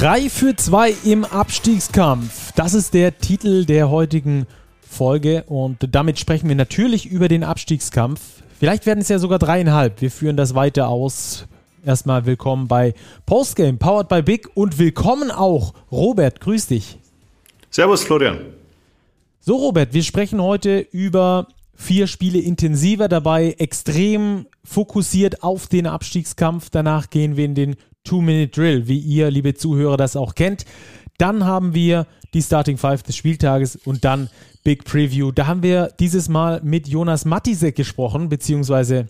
3 für 2 im Abstiegskampf. Das ist der Titel der heutigen Folge und damit sprechen wir natürlich über den Abstiegskampf. Vielleicht werden es ja sogar dreieinhalb. Wir führen das weiter aus. Erstmal willkommen bei Postgame, powered by Big und willkommen auch Robert. Grüß dich. Servus, Florian. So, Robert, wir sprechen heute über vier Spiele intensiver dabei, extrem fokussiert auf den Abstiegskampf. Danach gehen wir in den Two-Minute-Drill, wie ihr, liebe Zuhörer, das auch kennt. Dann haben wir die Starting Five des Spieltages und dann Big Preview. Da haben wir dieses Mal mit Jonas Matisek gesprochen, beziehungsweise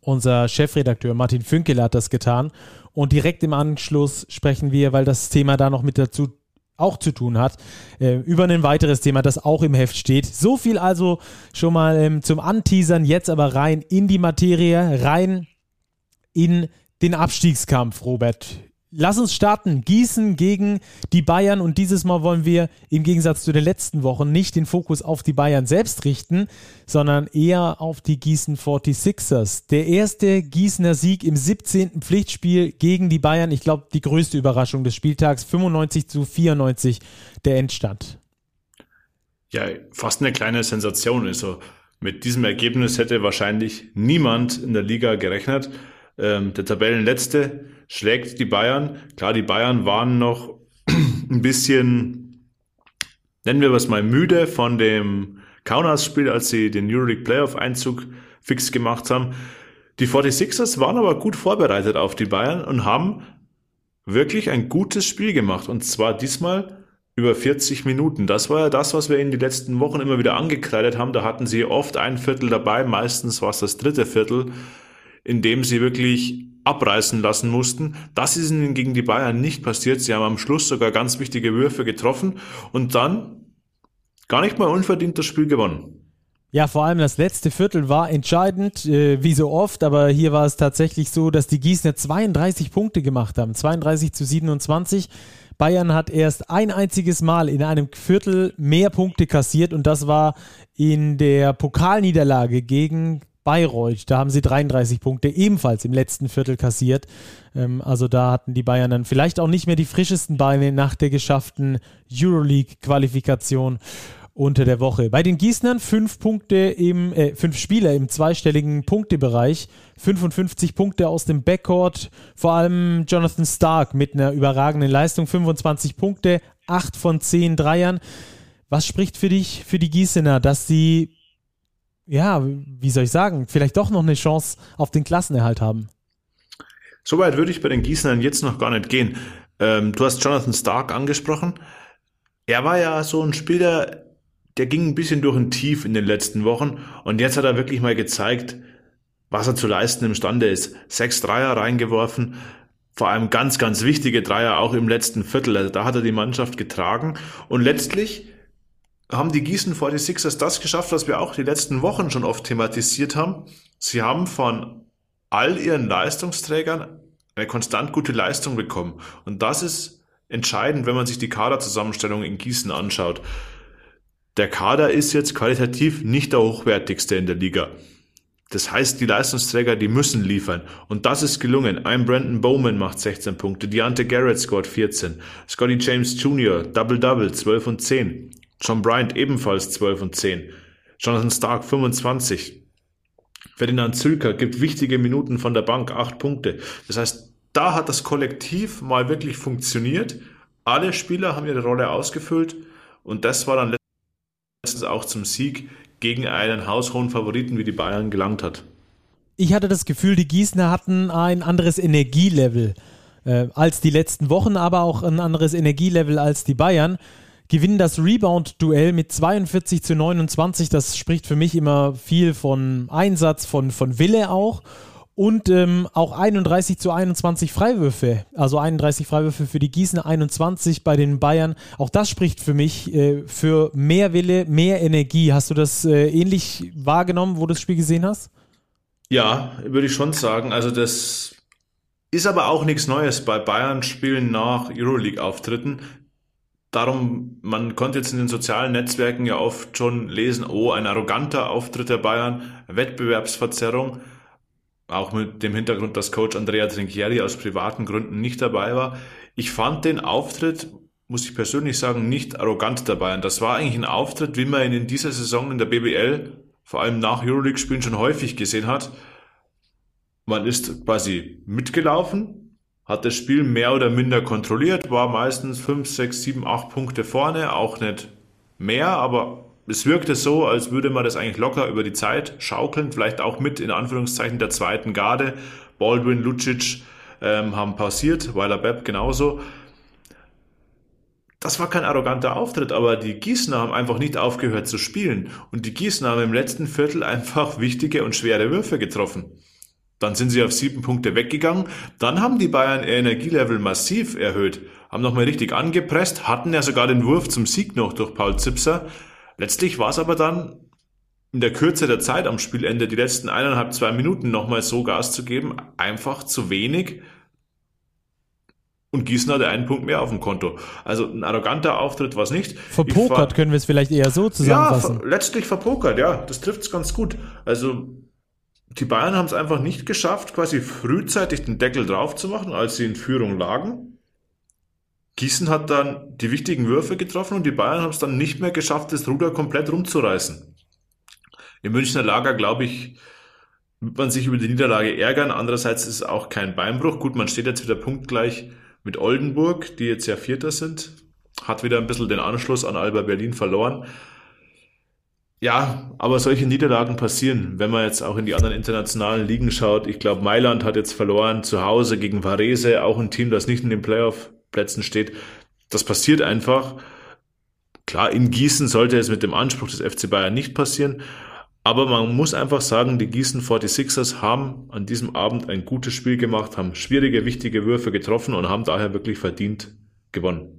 unser Chefredakteur Martin Fünkel hat das getan. Und direkt im Anschluss sprechen wir, weil das Thema da noch mit dazu auch zu tun hat, äh, über ein weiteres Thema, das auch im Heft steht. So viel also schon mal ähm, zum Anteasern, jetzt aber rein in die Materie, rein in den Abstiegskampf, Robert. Lass uns starten. Gießen gegen die Bayern und dieses Mal wollen wir im Gegensatz zu den letzten Wochen nicht den Fokus auf die Bayern selbst richten, sondern eher auf die Gießen 46ers. Der erste Gießener Sieg im 17. Pflichtspiel gegen die Bayern. Ich glaube, die größte Überraschung des Spieltags. 95 zu 94 der Endstand. Ja, fast eine kleine Sensation. Also mit diesem Ergebnis hätte wahrscheinlich niemand in der Liga gerechnet. Ähm, der Tabellenletzte schlägt die Bayern. Klar, die Bayern waren noch ein bisschen, nennen wir es mal, müde von dem Kaunas-Spiel, als sie den Euroleague Playoff-Einzug fix gemacht haben. Die 46ers waren aber gut vorbereitet auf die Bayern und haben wirklich ein gutes Spiel gemacht. Und zwar diesmal über 40 Minuten. Das war ja das, was wir in den letzten Wochen immer wieder angekreidet haben. Da hatten sie oft ein Viertel dabei, meistens war es das dritte Viertel, in dem sie wirklich abreißen lassen mussten. Das ist ihnen gegen die Bayern nicht passiert. Sie haben am Schluss sogar ganz wichtige Würfe getroffen und dann gar nicht mal unverdient das Spiel gewonnen. Ja, vor allem das letzte Viertel war entscheidend, äh, wie so oft, aber hier war es tatsächlich so, dass die Gießener 32 Punkte gemacht haben, 32 zu 27. Bayern hat erst ein einziges Mal in einem Viertel mehr Punkte kassiert und das war in der Pokalniederlage gegen Bayreuth. Da haben sie 33 Punkte ebenfalls im letzten Viertel kassiert. Ähm, also da hatten die Bayern dann vielleicht auch nicht mehr die frischesten Beine nach der geschafften Euroleague-Qualifikation unter der Woche. Bei den Gießnern fünf Punkte im, äh, fünf Spieler im zweistelligen Punktebereich, 55 Punkte aus dem Backcourt, vor allem Jonathan Stark mit einer überragenden Leistung, 25 Punkte, 8 von 10 Dreiern. Was spricht für dich, für die Gießener, dass sie ja, wie soll ich sagen, vielleicht doch noch eine Chance auf den Klassenerhalt haben. Soweit würde ich bei den Gießenern jetzt noch gar nicht gehen. Ähm, du hast Jonathan Stark angesprochen. Er war ja so ein Spieler, der ging ein bisschen durch ein Tief in den letzten Wochen und jetzt hat er wirklich mal gezeigt, was er zu leisten imstande ist. Sechs Dreier reingeworfen, vor allem ganz, ganz wichtige Dreier auch im letzten Viertel. Also da hat er die Mannschaft getragen und letztlich haben die Gießen 46ers das geschafft, was wir auch die letzten Wochen schon oft thematisiert haben. Sie haben von all ihren Leistungsträgern eine konstant gute Leistung bekommen. Und das ist entscheidend, wenn man sich die Kaderzusammenstellung in Gießen anschaut. Der Kader ist jetzt qualitativ nicht der hochwertigste in der Liga. Das heißt, die Leistungsträger, die müssen liefern. Und das ist gelungen. Ein Brandon Bowman macht 16 Punkte. Deontay Garrett scored 14. Scotty James Jr. Double-Double, 12 und 10. John Bryant ebenfalls 12 und 10. Jonathan Stark 25. Ferdinand Zülker gibt wichtige Minuten von der Bank, 8 Punkte. Das heißt, da hat das Kollektiv mal wirklich funktioniert. Alle Spieler haben ihre Rolle ausgefüllt und das war dann letztens auch zum Sieg gegen einen haushohen Favoriten wie die Bayern gelangt hat. Ich hatte das Gefühl, die Gießener hatten ein anderes Energielevel äh, als die letzten Wochen, aber auch ein anderes Energielevel als die Bayern gewinnen das Rebound-Duell mit 42 zu 29. Das spricht für mich immer viel von Einsatz, von, von Wille auch. Und ähm, auch 31 zu 21 Freiwürfe. Also 31 Freiwürfe für die Gießener, 21 bei den Bayern. Auch das spricht für mich äh, für mehr Wille, mehr Energie. Hast du das äh, ähnlich wahrgenommen, wo du das Spiel gesehen hast? Ja, würde ich schon sagen. Also das ist aber auch nichts Neues bei Bayern-Spielen nach Euroleague-Auftritten. Darum, man konnte jetzt in den sozialen Netzwerken ja oft schon lesen, oh, ein arroganter Auftritt der Bayern, Wettbewerbsverzerrung. Auch mit dem Hintergrund, dass Coach Andrea Trinchieri aus privaten Gründen nicht dabei war. ich fand den Auftritt, muss ich persönlich sagen, nicht arrogant dabei. Und das war eigentlich ein Auftritt, wie man ihn in dieser Saison in der BBL, vor allem nach Euroleague-Spielen, schon häufig gesehen hat. Man ist quasi mitgelaufen, hat das Spiel mehr oder minder kontrolliert, war meistens 5, 6, 7, 8 Punkte vorne, auch nicht mehr, aber es wirkte so, als würde man das eigentlich locker über die Zeit schaukeln, vielleicht auch mit in Anführungszeichen der zweiten Garde. Baldwin, Lucic ähm, haben pausiert, Weiler Bepp genauso. Das war kein arroganter Auftritt, aber die Gießener haben einfach nicht aufgehört zu spielen. Und die Gießener haben im letzten Viertel einfach wichtige und schwere Würfe getroffen. Dann sind sie auf sieben Punkte weggegangen. Dann haben die Bayern ihr Energielevel massiv erhöht, haben nochmal richtig angepresst, hatten ja sogar den Wurf zum Sieg noch durch Paul Zipser. Letztlich war es aber dann in der Kürze der Zeit am Spielende die letzten eineinhalb, zwei Minuten nochmal so Gas zu geben, einfach zu wenig. Und Gießen hatte einen Punkt mehr auf dem Konto. Also ein arroganter Auftritt war es nicht. Verpokert können wir es vielleicht eher so zusammenfassen. Ja, letztlich verpokert, ja. Das trifft es ganz gut. Also die Bayern haben es einfach nicht geschafft, quasi frühzeitig den Deckel drauf zu machen, als sie in Führung lagen. Gießen hat dann die wichtigen Würfe getroffen und die Bayern haben es dann nicht mehr geschafft, das Ruder komplett rumzureißen. Im Münchner Lager, glaube ich, wird man sich über die Niederlage ärgern. Andererseits ist es auch kein Beinbruch. Gut, man steht jetzt wieder punktgleich mit Oldenburg, die jetzt ja Vierter sind. Hat wieder ein bisschen den Anschluss an Alba Berlin verloren. Ja, aber solche Niederlagen passieren, wenn man jetzt auch in die anderen internationalen Ligen schaut. Ich glaube, Mailand hat jetzt verloren zu Hause gegen Varese, auch ein Team, das nicht in den Playoff Plätzen steht. Das passiert einfach. Klar, in Gießen sollte es mit dem Anspruch des FC Bayern nicht passieren. Aber man muss einfach sagen, die Gießen 46ers haben an diesem Abend ein gutes Spiel gemacht, haben schwierige, wichtige Würfe getroffen und haben daher wirklich verdient gewonnen.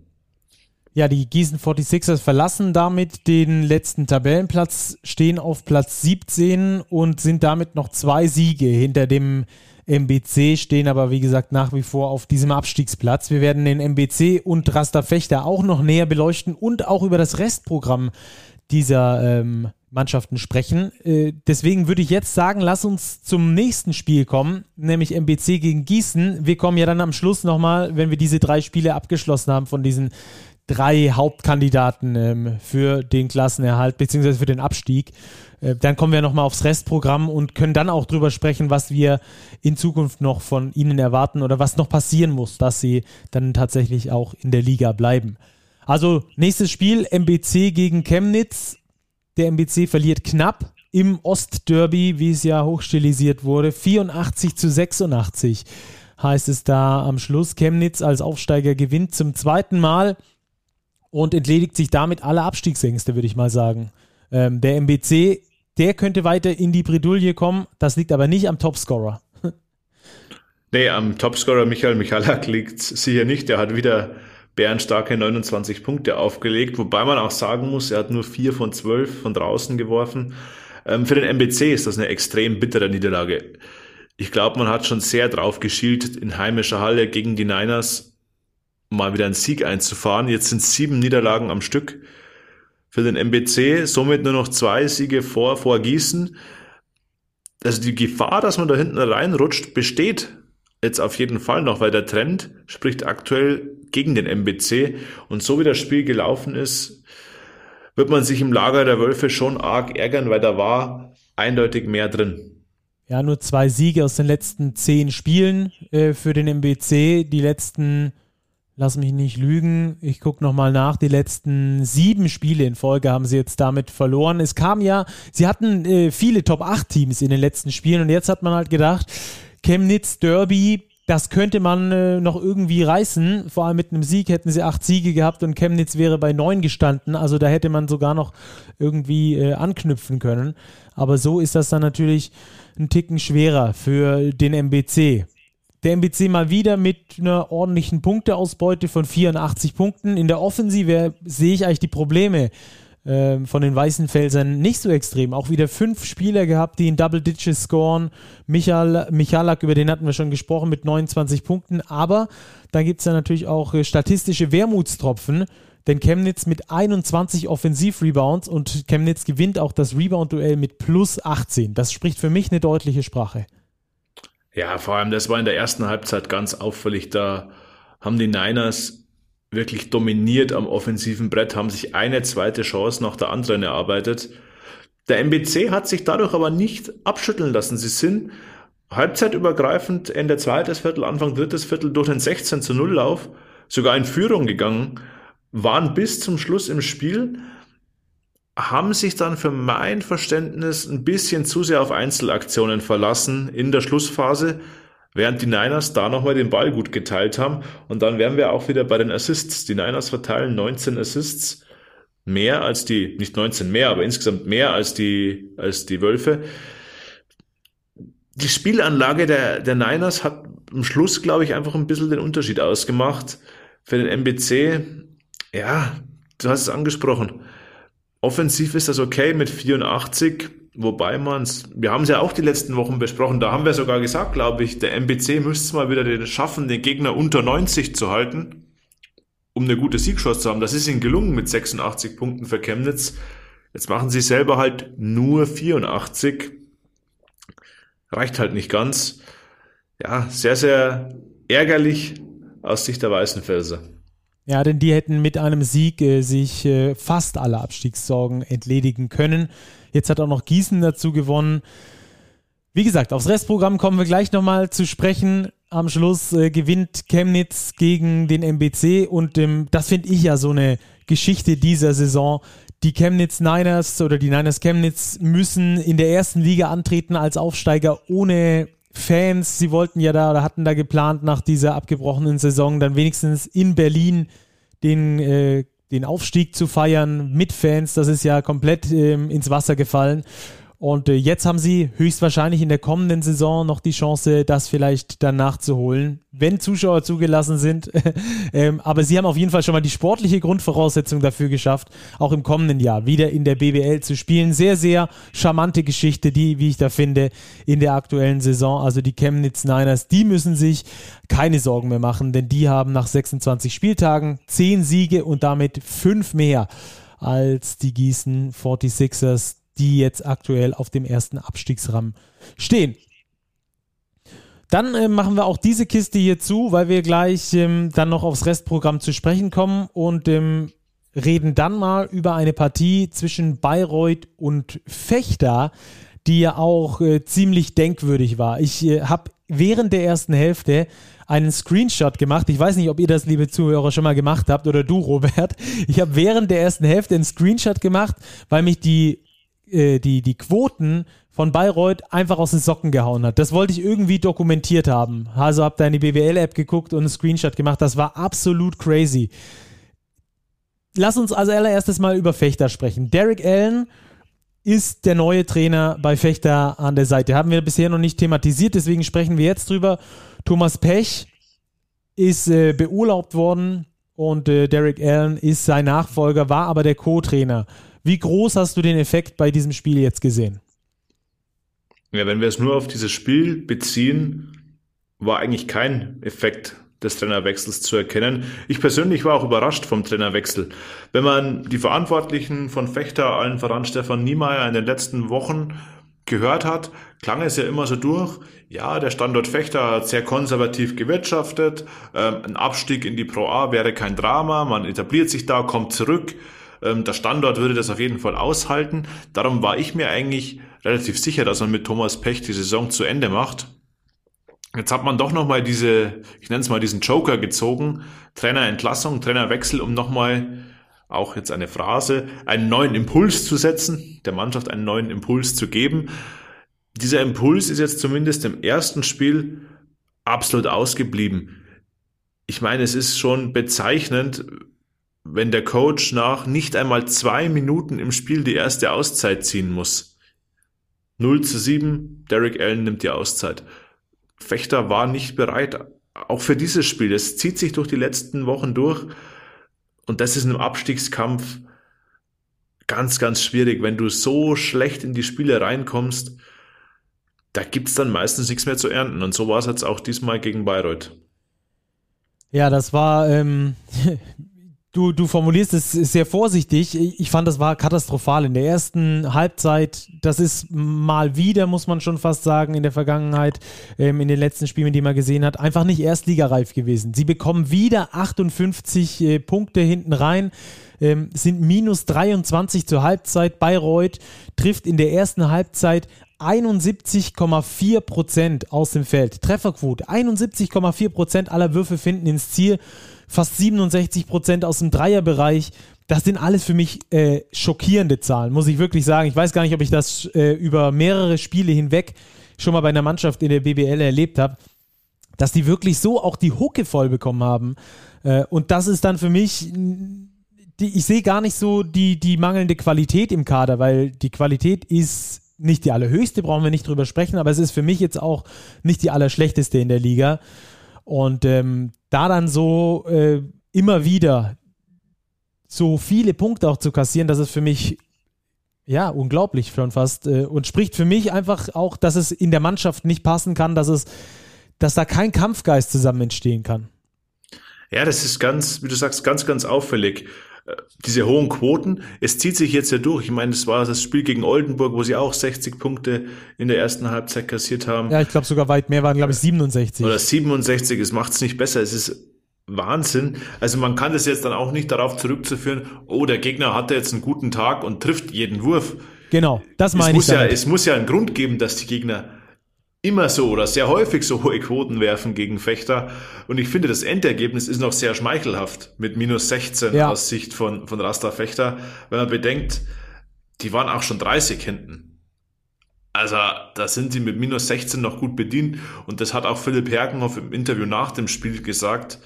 Ja, die Gießen 46ers verlassen damit den letzten Tabellenplatz, stehen auf Platz 17 und sind damit noch zwei Siege hinter dem MBC stehen aber, wie gesagt, nach wie vor auf diesem Abstiegsplatz. Wir werden den MBC und Raster Fechter auch noch näher beleuchten und auch über das Restprogramm dieser ähm, Mannschaften sprechen. Äh, deswegen würde ich jetzt sagen, lass uns zum nächsten Spiel kommen, nämlich MBC gegen Gießen. Wir kommen ja dann am Schluss nochmal, wenn wir diese drei Spiele abgeschlossen haben von diesen drei Hauptkandidaten ähm, für den Klassenerhalt bzw. für den Abstieg. Äh, dann kommen wir nochmal aufs Restprogramm und können dann auch drüber sprechen, was wir in Zukunft noch von ihnen erwarten oder was noch passieren muss, dass sie dann tatsächlich auch in der Liga bleiben. Also nächstes Spiel MBC gegen Chemnitz. Der MBC verliert knapp im Ostderby, wie es ja hochstilisiert wurde, 84 zu 86 heißt es da am Schluss. Chemnitz als Aufsteiger gewinnt zum zweiten Mal und entledigt sich damit alle Abstiegsängste, würde ich mal sagen. Ähm, der MBC, der könnte weiter in die Bredouille kommen. Das liegt aber nicht am Topscorer. nee, am Topscorer Michael Michalak liegt sicher nicht. Der hat wieder bärenstarke 29 Punkte aufgelegt, wobei man auch sagen muss, er hat nur vier von zwölf von draußen geworfen. Ähm, für den MBC ist das eine extrem bittere Niederlage. Ich glaube, man hat schon sehr drauf geschielt, in heimischer Halle gegen die Niners mal wieder einen Sieg einzufahren. Jetzt sind sieben Niederlagen am Stück für den MBC, somit nur noch zwei Siege vor, vor Gießen. Also die Gefahr, dass man da hinten reinrutscht, besteht jetzt auf jeden Fall noch, weil der Trend spricht aktuell gegen den MBC und so wie das Spiel gelaufen ist, wird man sich im Lager der Wölfe schon arg ärgern, weil da war eindeutig mehr drin. Ja, nur zwei Siege aus den letzten zehn Spielen äh, für den MBC. Die letzten lass mich nicht lügen, ich gucke nochmal nach, die letzten sieben Spiele in Folge haben sie jetzt damit verloren. Es kam ja, sie hatten äh, viele Top-8-Teams in den letzten Spielen und jetzt hat man halt gedacht, Chemnitz Derby, das könnte man äh, noch irgendwie reißen. Vor allem mit einem Sieg hätten sie acht Siege gehabt und Chemnitz wäre bei neun gestanden. Also da hätte man sogar noch irgendwie äh, anknüpfen können. Aber so ist das dann natürlich ein Ticken schwerer für den MBC. Der MBC mal wieder mit einer ordentlichen Punkteausbeute von 84 Punkten. In der Offensive sehe ich eigentlich die Probleme äh, von den Weißen Felsern nicht so extrem. Auch wieder fünf Spieler gehabt, die in Double Ditches scoren. Michal, Michalak, über den hatten wir schon gesprochen, mit 29 Punkten. Aber da gibt es ja natürlich auch äh, statistische Wermutstropfen. Denn Chemnitz mit 21 Offensiv-Rebounds und Chemnitz gewinnt auch das Rebound-Duell mit plus 18. Das spricht für mich eine deutliche Sprache. Ja, vor allem, das war in der ersten Halbzeit ganz auffällig. Da haben die Niners wirklich dominiert am offensiven Brett, haben sich eine zweite Chance nach der anderen erarbeitet. Der MBC hat sich dadurch aber nicht abschütteln lassen. Sie sind halbzeitübergreifend Ende zweites Viertel, Anfang drittes Viertel durch den 16 zu 0 Lauf sogar in Führung gegangen, waren bis zum Schluss im Spiel, haben sich dann für mein Verständnis ein bisschen zu sehr auf Einzelaktionen verlassen in der Schlussphase, während die Niners da nochmal den Ball gut geteilt haben. Und dann wären wir auch wieder bei den Assists. Die Niners verteilen 19 Assists, mehr als die, nicht 19 mehr, aber insgesamt mehr als die, als die Wölfe. Die Spielanlage der, der Niners hat am Schluss, glaube ich, einfach ein bisschen den Unterschied ausgemacht. Für den MBC, ja, du hast es angesprochen. Offensiv ist das okay mit 84, wobei man es, wir haben es ja auch die letzten Wochen besprochen, da haben wir sogar gesagt, glaube ich, der MBC müsste es mal wieder den schaffen, den Gegner unter 90 zu halten, um eine gute Siegchance zu haben. Das ist ihnen gelungen mit 86 Punkten für Chemnitz. Jetzt machen sie selber halt nur 84. Reicht halt nicht ganz. Ja, sehr, sehr ärgerlich aus Sicht der Weißenfelser. Ja, denn die hätten mit einem Sieg äh, sich äh, fast alle Abstiegssorgen entledigen können. Jetzt hat auch noch Gießen dazu gewonnen. Wie gesagt, aufs Restprogramm kommen wir gleich nochmal zu sprechen. Am Schluss äh, gewinnt Chemnitz gegen den MBC und ähm, das finde ich ja so eine Geschichte dieser Saison. Die Chemnitz Niners oder die Niners Chemnitz müssen in der ersten Liga antreten als Aufsteiger ohne Fans, sie wollten ja da oder hatten da geplant, nach dieser abgebrochenen Saison dann wenigstens in Berlin den, äh, den Aufstieg zu feiern mit Fans. Das ist ja komplett ähm, ins Wasser gefallen. Und äh, jetzt haben sie höchstwahrscheinlich in der kommenden Saison noch die Chance, das vielleicht dann nachzuholen, wenn Zuschauer zugelassen sind. ähm, aber sie haben auf jeden Fall schon mal die sportliche Grundvoraussetzung dafür geschafft, auch im kommenden Jahr wieder in der BWL zu spielen. Sehr, sehr charmante Geschichte, die, wie ich da finde, in der aktuellen Saison. Also die Chemnitz Niners, die müssen sich keine Sorgen mehr machen, denn die haben nach 26 Spieltagen 10 Siege und damit 5 mehr als die Gießen 46ers, die jetzt aktuell auf dem ersten Abstiegsramm stehen. Dann äh, machen wir auch diese Kiste hier zu, weil wir gleich ähm, dann noch aufs Restprogramm zu sprechen kommen und ähm, reden dann mal über eine Partie zwischen Bayreuth und Fechter, die ja auch äh, ziemlich denkwürdig war. Ich äh, habe während der ersten Hälfte einen Screenshot gemacht. Ich weiß nicht, ob ihr das, liebe Zuhörer, schon mal gemacht habt oder du, Robert. Ich habe während der ersten Hälfte einen Screenshot gemacht, weil mich die äh, die, die Quoten von Bayreuth einfach aus den Socken gehauen hat. Das wollte ich irgendwie dokumentiert haben. Also habe da in die BWL-App geguckt und einen Screenshot gemacht. Das war absolut crazy. Lass uns also allererstes mal über Fechter sprechen. Derek Allen ist der neue Trainer bei Fechter an der Seite. Haben wir bisher noch nicht thematisiert, deswegen sprechen wir jetzt drüber. Thomas Pech ist äh, beurlaubt worden und äh, Derek Allen ist sein Nachfolger, war aber der Co-Trainer. Wie groß hast du den Effekt bei diesem Spiel jetzt gesehen? Ja, wenn wir es nur auf dieses Spiel beziehen, war eigentlich kein Effekt des Trainerwechsels zu erkennen. Ich persönlich war auch überrascht vom Trainerwechsel. Wenn man die Verantwortlichen von Fechter, allen voran Stefan Niemeyer, in den letzten Wochen gehört hat, klang es ja immer so durch, ja, der Standort Fechter hat sehr konservativ gewirtschaftet, ähm, ein Abstieg in die Pro A wäre kein Drama, man etabliert sich da, kommt zurück. Ähm, der Standort würde das auf jeden Fall aushalten. Darum war ich mir eigentlich relativ sicher, dass man mit Thomas Pech die Saison zu Ende macht. Jetzt hat man doch nochmal diese, ich nenne es mal diesen Joker gezogen, Trainerentlassung, Trainerwechsel, um nochmal auch jetzt eine Phrase, einen neuen Impuls zu setzen, der Mannschaft einen neuen Impuls zu geben. Dieser Impuls ist jetzt zumindest im ersten Spiel absolut ausgeblieben. Ich meine, es ist schon bezeichnend, wenn der Coach nach nicht einmal zwei Minuten im Spiel die erste Auszeit ziehen muss. 0 zu 7, Derek Allen nimmt die Auszeit. Fechter war nicht bereit, auch für dieses Spiel. Es zieht sich durch die letzten Wochen durch. Und das ist im Abstiegskampf ganz, ganz schwierig. Wenn du so schlecht in die Spiele reinkommst, da gibt's dann meistens nichts mehr zu ernten. Und so war es jetzt auch diesmal gegen Bayreuth. Ja, das war, ähm, Du, du formulierst es sehr vorsichtig. Ich fand, das war katastrophal in der ersten Halbzeit. Das ist mal wieder, muss man schon fast sagen, in der Vergangenheit, ähm, in den letzten Spielen, die man gesehen hat, einfach nicht erstligareif gewesen. Sie bekommen wieder 58 äh, Punkte hinten rein, ähm, sind minus 23 zur Halbzeit. Bayreuth trifft in der ersten Halbzeit 71,4 Prozent aus dem Feld. Trefferquote, 71,4 Prozent aller Würfe finden ins Ziel fast 67 Prozent aus dem Dreierbereich. Das sind alles für mich äh, schockierende Zahlen, muss ich wirklich sagen. Ich weiß gar nicht, ob ich das äh, über mehrere Spiele hinweg schon mal bei einer Mannschaft in der BBL erlebt habe, dass die wirklich so auch die Hucke voll bekommen haben. Äh, und das ist dann für mich, ich sehe gar nicht so die, die mangelnde Qualität im Kader, weil die Qualität ist nicht die allerhöchste, brauchen wir nicht drüber sprechen, aber es ist für mich jetzt auch nicht die allerschlechteste in der Liga. Und ähm, da dann so äh, immer wieder so viele Punkte auch zu kassieren, das ist für mich ja unglaublich schon fast äh, und spricht für mich einfach auch, dass es in der Mannschaft nicht passen kann, dass es, dass da kein Kampfgeist zusammen entstehen kann. Ja, das ist ganz, wie du sagst, ganz, ganz auffällig. Diese hohen Quoten, es zieht sich jetzt ja durch. Ich meine, das war das Spiel gegen Oldenburg, wo sie auch 60 Punkte in der ersten Halbzeit kassiert haben. Ja, ich glaube sogar weit mehr waren, glaube ich, 67. Oder 67, es macht es nicht besser. Es ist Wahnsinn. Also man kann das jetzt dann auch nicht darauf zurückzuführen, oh, der Gegner hatte jetzt einen guten Tag und trifft jeden Wurf. Genau, das meine es ich. Ja, es muss ja einen Grund geben, dass die Gegner immer so oder sehr häufig so hohe Quoten werfen gegen Fechter. Und ich finde, das Endergebnis ist noch sehr schmeichelhaft mit minus 16 ja. aus Sicht von, von Rasta Fechter, wenn man bedenkt, die waren auch schon 30 hinten. Also da sind sie mit minus 16 noch gut bedient. Und das hat auch Philipp Herkenhoff im Interview nach dem Spiel gesagt,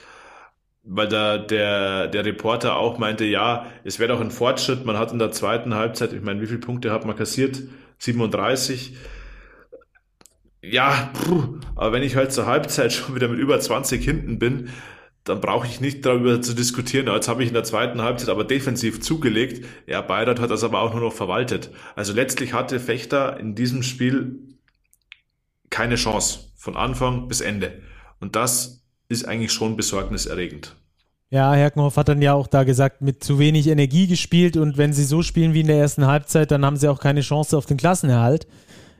weil da der, der Reporter auch meinte, ja, es wäre doch ein Fortschritt. Man hat in der zweiten Halbzeit, ich meine, wie viele Punkte hat man kassiert? 37 ja, puh, aber wenn ich halt zur Halbzeit schon wieder mit über 20 hinten bin, dann brauche ich nicht darüber zu diskutieren. Jetzt habe ich in der zweiten Halbzeit aber defensiv zugelegt. Ja, Bayreuth hat das aber auch nur noch verwaltet. Also letztlich hatte Fechter in diesem Spiel keine Chance von Anfang bis Ende. Und das ist eigentlich schon besorgniserregend. Ja, Herkenhoff hat dann ja auch da gesagt, mit zu wenig Energie gespielt und wenn sie so spielen wie in der ersten Halbzeit, dann haben sie auch keine Chance auf den Klassenerhalt.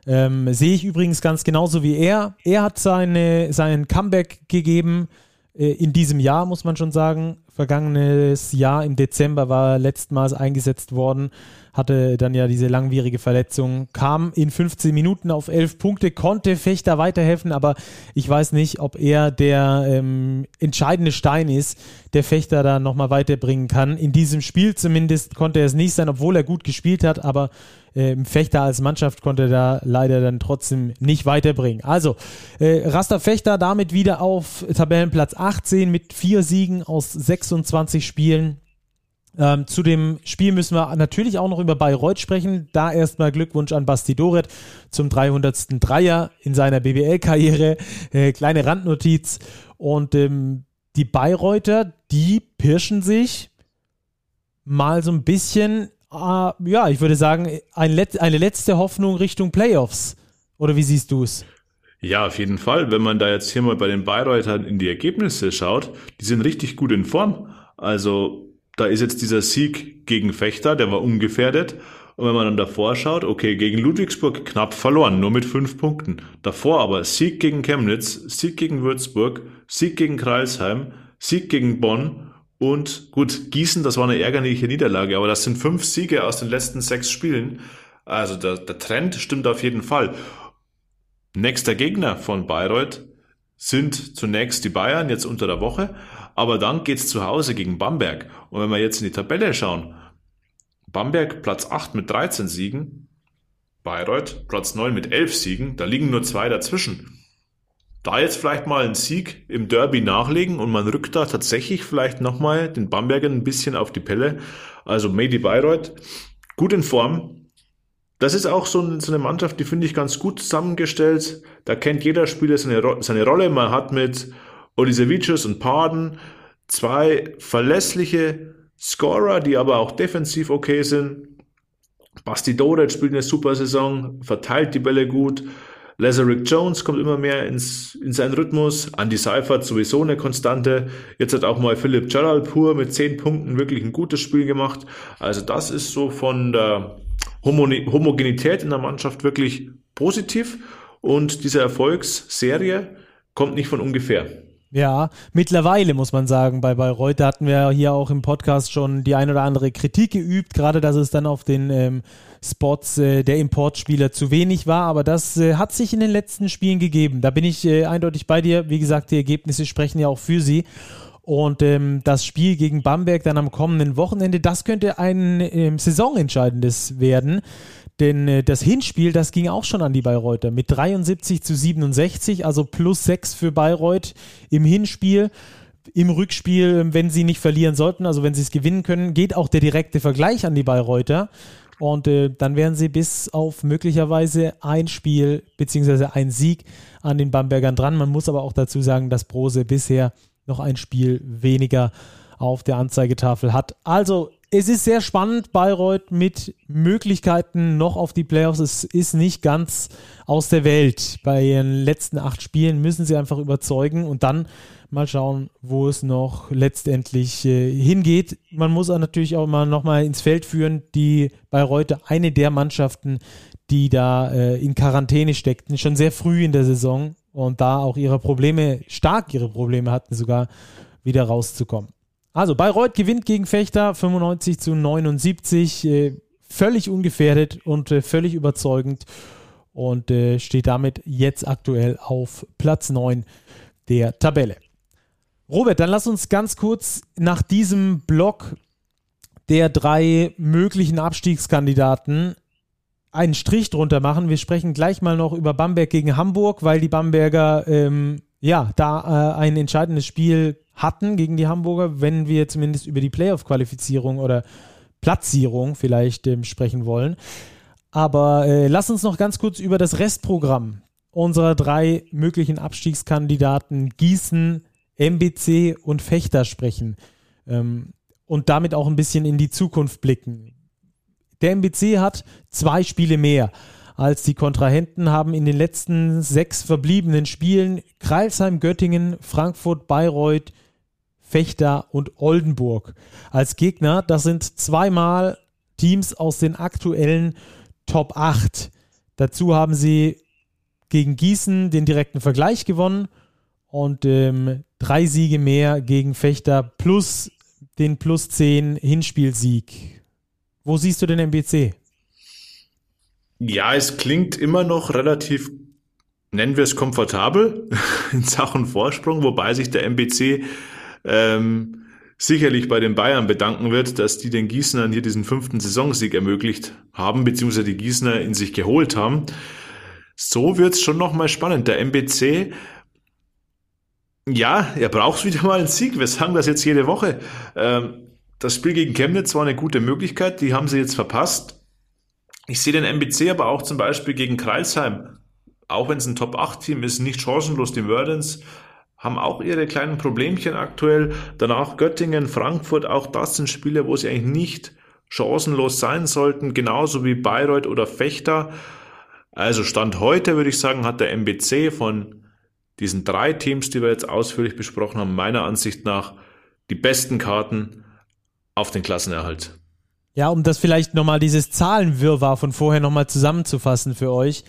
Ähm, sehe ich übrigens ganz genauso wie er. Er hat seine, sein Comeback gegeben äh, in diesem Jahr, muss man schon sagen. Vergangenes Jahr im Dezember war er letztmals eingesetzt worden, hatte dann ja diese langwierige Verletzung, kam in 15 Minuten auf 11 Punkte, konnte Fechter weiterhelfen, aber ich weiß nicht, ob er der ähm, entscheidende Stein ist, der Fechter da nochmal weiterbringen kann. In diesem Spiel zumindest konnte er es nicht sein, obwohl er gut gespielt hat, aber äh, Fechter als Mannschaft konnte da leider dann trotzdem nicht weiterbringen. Also, äh, Raster Fechter damit wieder auf Tabellenplatz 18 mit vier Siegen aus 26 Spielen. Ähm, zu dem Spiel müssen wir natürlich auch noch über Bayreuth sprechen. Da erstmal Glückwunsch an Basti Doret zum 300. Dreier in seiner BBL-Karriere. Äh, kleine Randnotiz. Und ähm, die Bayreuther, die pirschen sich mal so ein bisschen äh, ja, ich würde sagen, ein Let eine letzte Hoffnung Richtung Playoffs. Oder wie siehst du es? Ja, auf jeden Fall. Wenn man da jetzt hier mal bei den Bayreutern in die Ergebnisse schaut, die sind richtig gut in Form. Also da ist jetzt dieser Sieg gegen Fechter, der war ungefährdet. Und wenn man dann davor schaut, okay, gegen Ludwigsburg knapp verloren, nur mit fünf Punkten. Davor aber Sieg gegen Chemnitz, Sieg gegen Würzburg, Sieg gegen Kreilsheim, Sieg gegen Bonn und gut, Gießen, das war eine ärgerliche Niederlage, aber das sind fünf Siege aus den letzten sechs Spielen. Also der, der Trend stimmt auf jeden Fall. Nächster Gegner von Bayreuth sind zunächst die Bayern, jetzt unter der Woche, aber dann geht's zu Hause gegen Bamberg. Und wenn wir jetzt in die Tabelle schauen, Bamberg Platz 8 mit 13 Siegen, Bayreuth Platz 9 mit 11 Siegen, da liegen nur zwei dazwischen da jetzt vielleicht mal einen Sieg im Derby nachlegen und man rückt da tatsächlich vielleicht nochmal den Bambergern ein bisschen auf die Pelle. Also Medi Bayreuth, gut in Form. Das ist auch so, eine Mannschaft, die finde ich ganz gut zusammengestellt. Da kennt jeder Spieler seine, seine Rolle. Man hat mit Olisevicius und Paden zwei verlässliche Scorer, die aber auch defensiv okay sind. Basti Doret spielt eine super Saison, verteilt die Bälle gut. Lazarick Jones kommt immer mehr ins, in seinen Rhythmus. Andy Seifert sowieso eine Konstante. Jetzt hat auch mal Philipp Jalal-Pur mit zehn Punkten wirklich ein gutes Spiel gemacht. Also das ist so von der Homogenität in der Mannschaft wirklich positiv. Und diese Erfolgsserie kommt nicht von ungefähr. Ja, mittlerweile muss man sagen, bei Bayreuth hatten wir hier auch im Podcast schon die ein oder andere Kritik geübt, gerade dass es dann auf den ähm, Spots äh, der Importspieler zu wenig war, aber das äh, hat sich in den letzten Spielen gegeben. Da bin ich äh, eindeutig bei dir. Wie gesagt, die Ergebnisse sprechen ja auch für sie. Und ähm, das Spiel gegen Bamberg dann am kommenden Wochenende, das könnte ein ähm, saisonentscheidendes werden. Denn äh, das Hinspiel, das ging auch schon an die Bayreuther mit 73 zu 67, also plus 6 für Bayreuth im Hinspiel. Im Rückspiel, wenn sie nicht verlieren sollten, also wenn sie es gewinnen können, geht auch der direkte Vergleich an die Bayreuther. Und äh, dann wären sie bis auf möglicherweise ein Spiel beziehungsweise ein Sieg an den Bambergern dran. Man muss aber auch dazu sagen, dass Brose bisher noch ein Spiel weniger auf der Anzeigetafel hat. Also es ist sehr spannend, Bayreuth mit Möglichkeiten noch auf die Playoffs. Es ist nicht ganz aus der Welt. Bei ihren letzten acht Spielen müssen sie einfach überzeugen und dann mal schauen, wo es noch letztendlich äh, hingeht. Man muss natürlich auch mal nochmal ins Feld führen, die Bayreuth eine der Mannschaften, die da äh, in Quarantäne steckten, schon sehr früh in der Saison und da auch ihre Probleme, stark ihre Probleme hatten, sogar wieder rauszukommen. Also Bayreuth gewinnt gegen Fechter 95 zu 79, äh, völlig ungefährdet und äh, völlig überzeugend und äh, steht damit jetzt aktuell auf Platz 9 der Tabelle. Robert, dann lass uns ganz kurz nach diesem Block der drei möglichen Abstiegskandidaten einen Strich drunter machen. Wir sprechen gleich mal noch über Bamberg gegen Hamburg, weil die Bamberger ähm, ja da äh, ein entscheidendes Spiel hatten gegen die Hamburger, wenn wir zumindest über die Playoff-Qualifizierung oder Platzierung vielleicht ähm, sprechen wollen. Aber äh, lass uns noch ganz kurz über das Restprogramm unserer drei möglichen Abstiegskandidaten Gießen, MBC und Fechter sprechen ähm, und damit auch ein bisschen in die Zukunft blicken. Der MBC hat zwei Spiele mehr als die Kontrahenten haben in den letzten sechs verbliebenen Spielen Kreilsheim, Göttingen, Frankfurt, Bayreuth, Fechter und Oldenburg als Gegner. Das sind zweimal Teams aus den aktuellen Top 8. Dazu haben sie gegen Gießen den direkten Vergleich gewonnen und ähm, drei Siege mehr gegen Fechter plus den plus 10 Hinspielsieg. Wo siehst du den MBC? Ja, es klingt immer noch relativ, nennen wir es komfortabel in Sachen Vorsprung, wobei sich der MBC ähm, sicherlich bei den Bayern bedanken wird, dass die den Gießnern hier diesen fünften Saisonsieg ermöglicht haben, beziehungsweise die Gießner in sich geholt haben. So wird's schon nochmal spannend. Der MBC, ja, er braucht wieder mal einen Sieg. Wir sagen das jetzt jede Woche. Ähm, das Spiel gegen Chemnitz war eine gute Möglichkeit, die haben sie jetzt verpasst. Ich sehe den MBC aber auch zum Beispiel gegen Kreilsheim, auch wenn es ein Top-8-Team ist, nicht chancenlos. Die Wordens haben auch ihre kleinen Problemchen aktuell. Danach Göttingen, Frankfurt, auch das sind Spiele, wo sie eigentlich nicht chancenlos sein sollten, genauso wie Bayreuth oder Fechter. Also Stand heute würde ich sagen, hat der MBC von diesen drei Teams, die wir jetzt ausführlich besprochen haben, meiner Ansicht nach die besten Karten auf den Klassenerhalt. Ja, um das vielleicht nochmal dieses Zahlenwirrwarr von vorher nochmal zusammenzufassen für euch.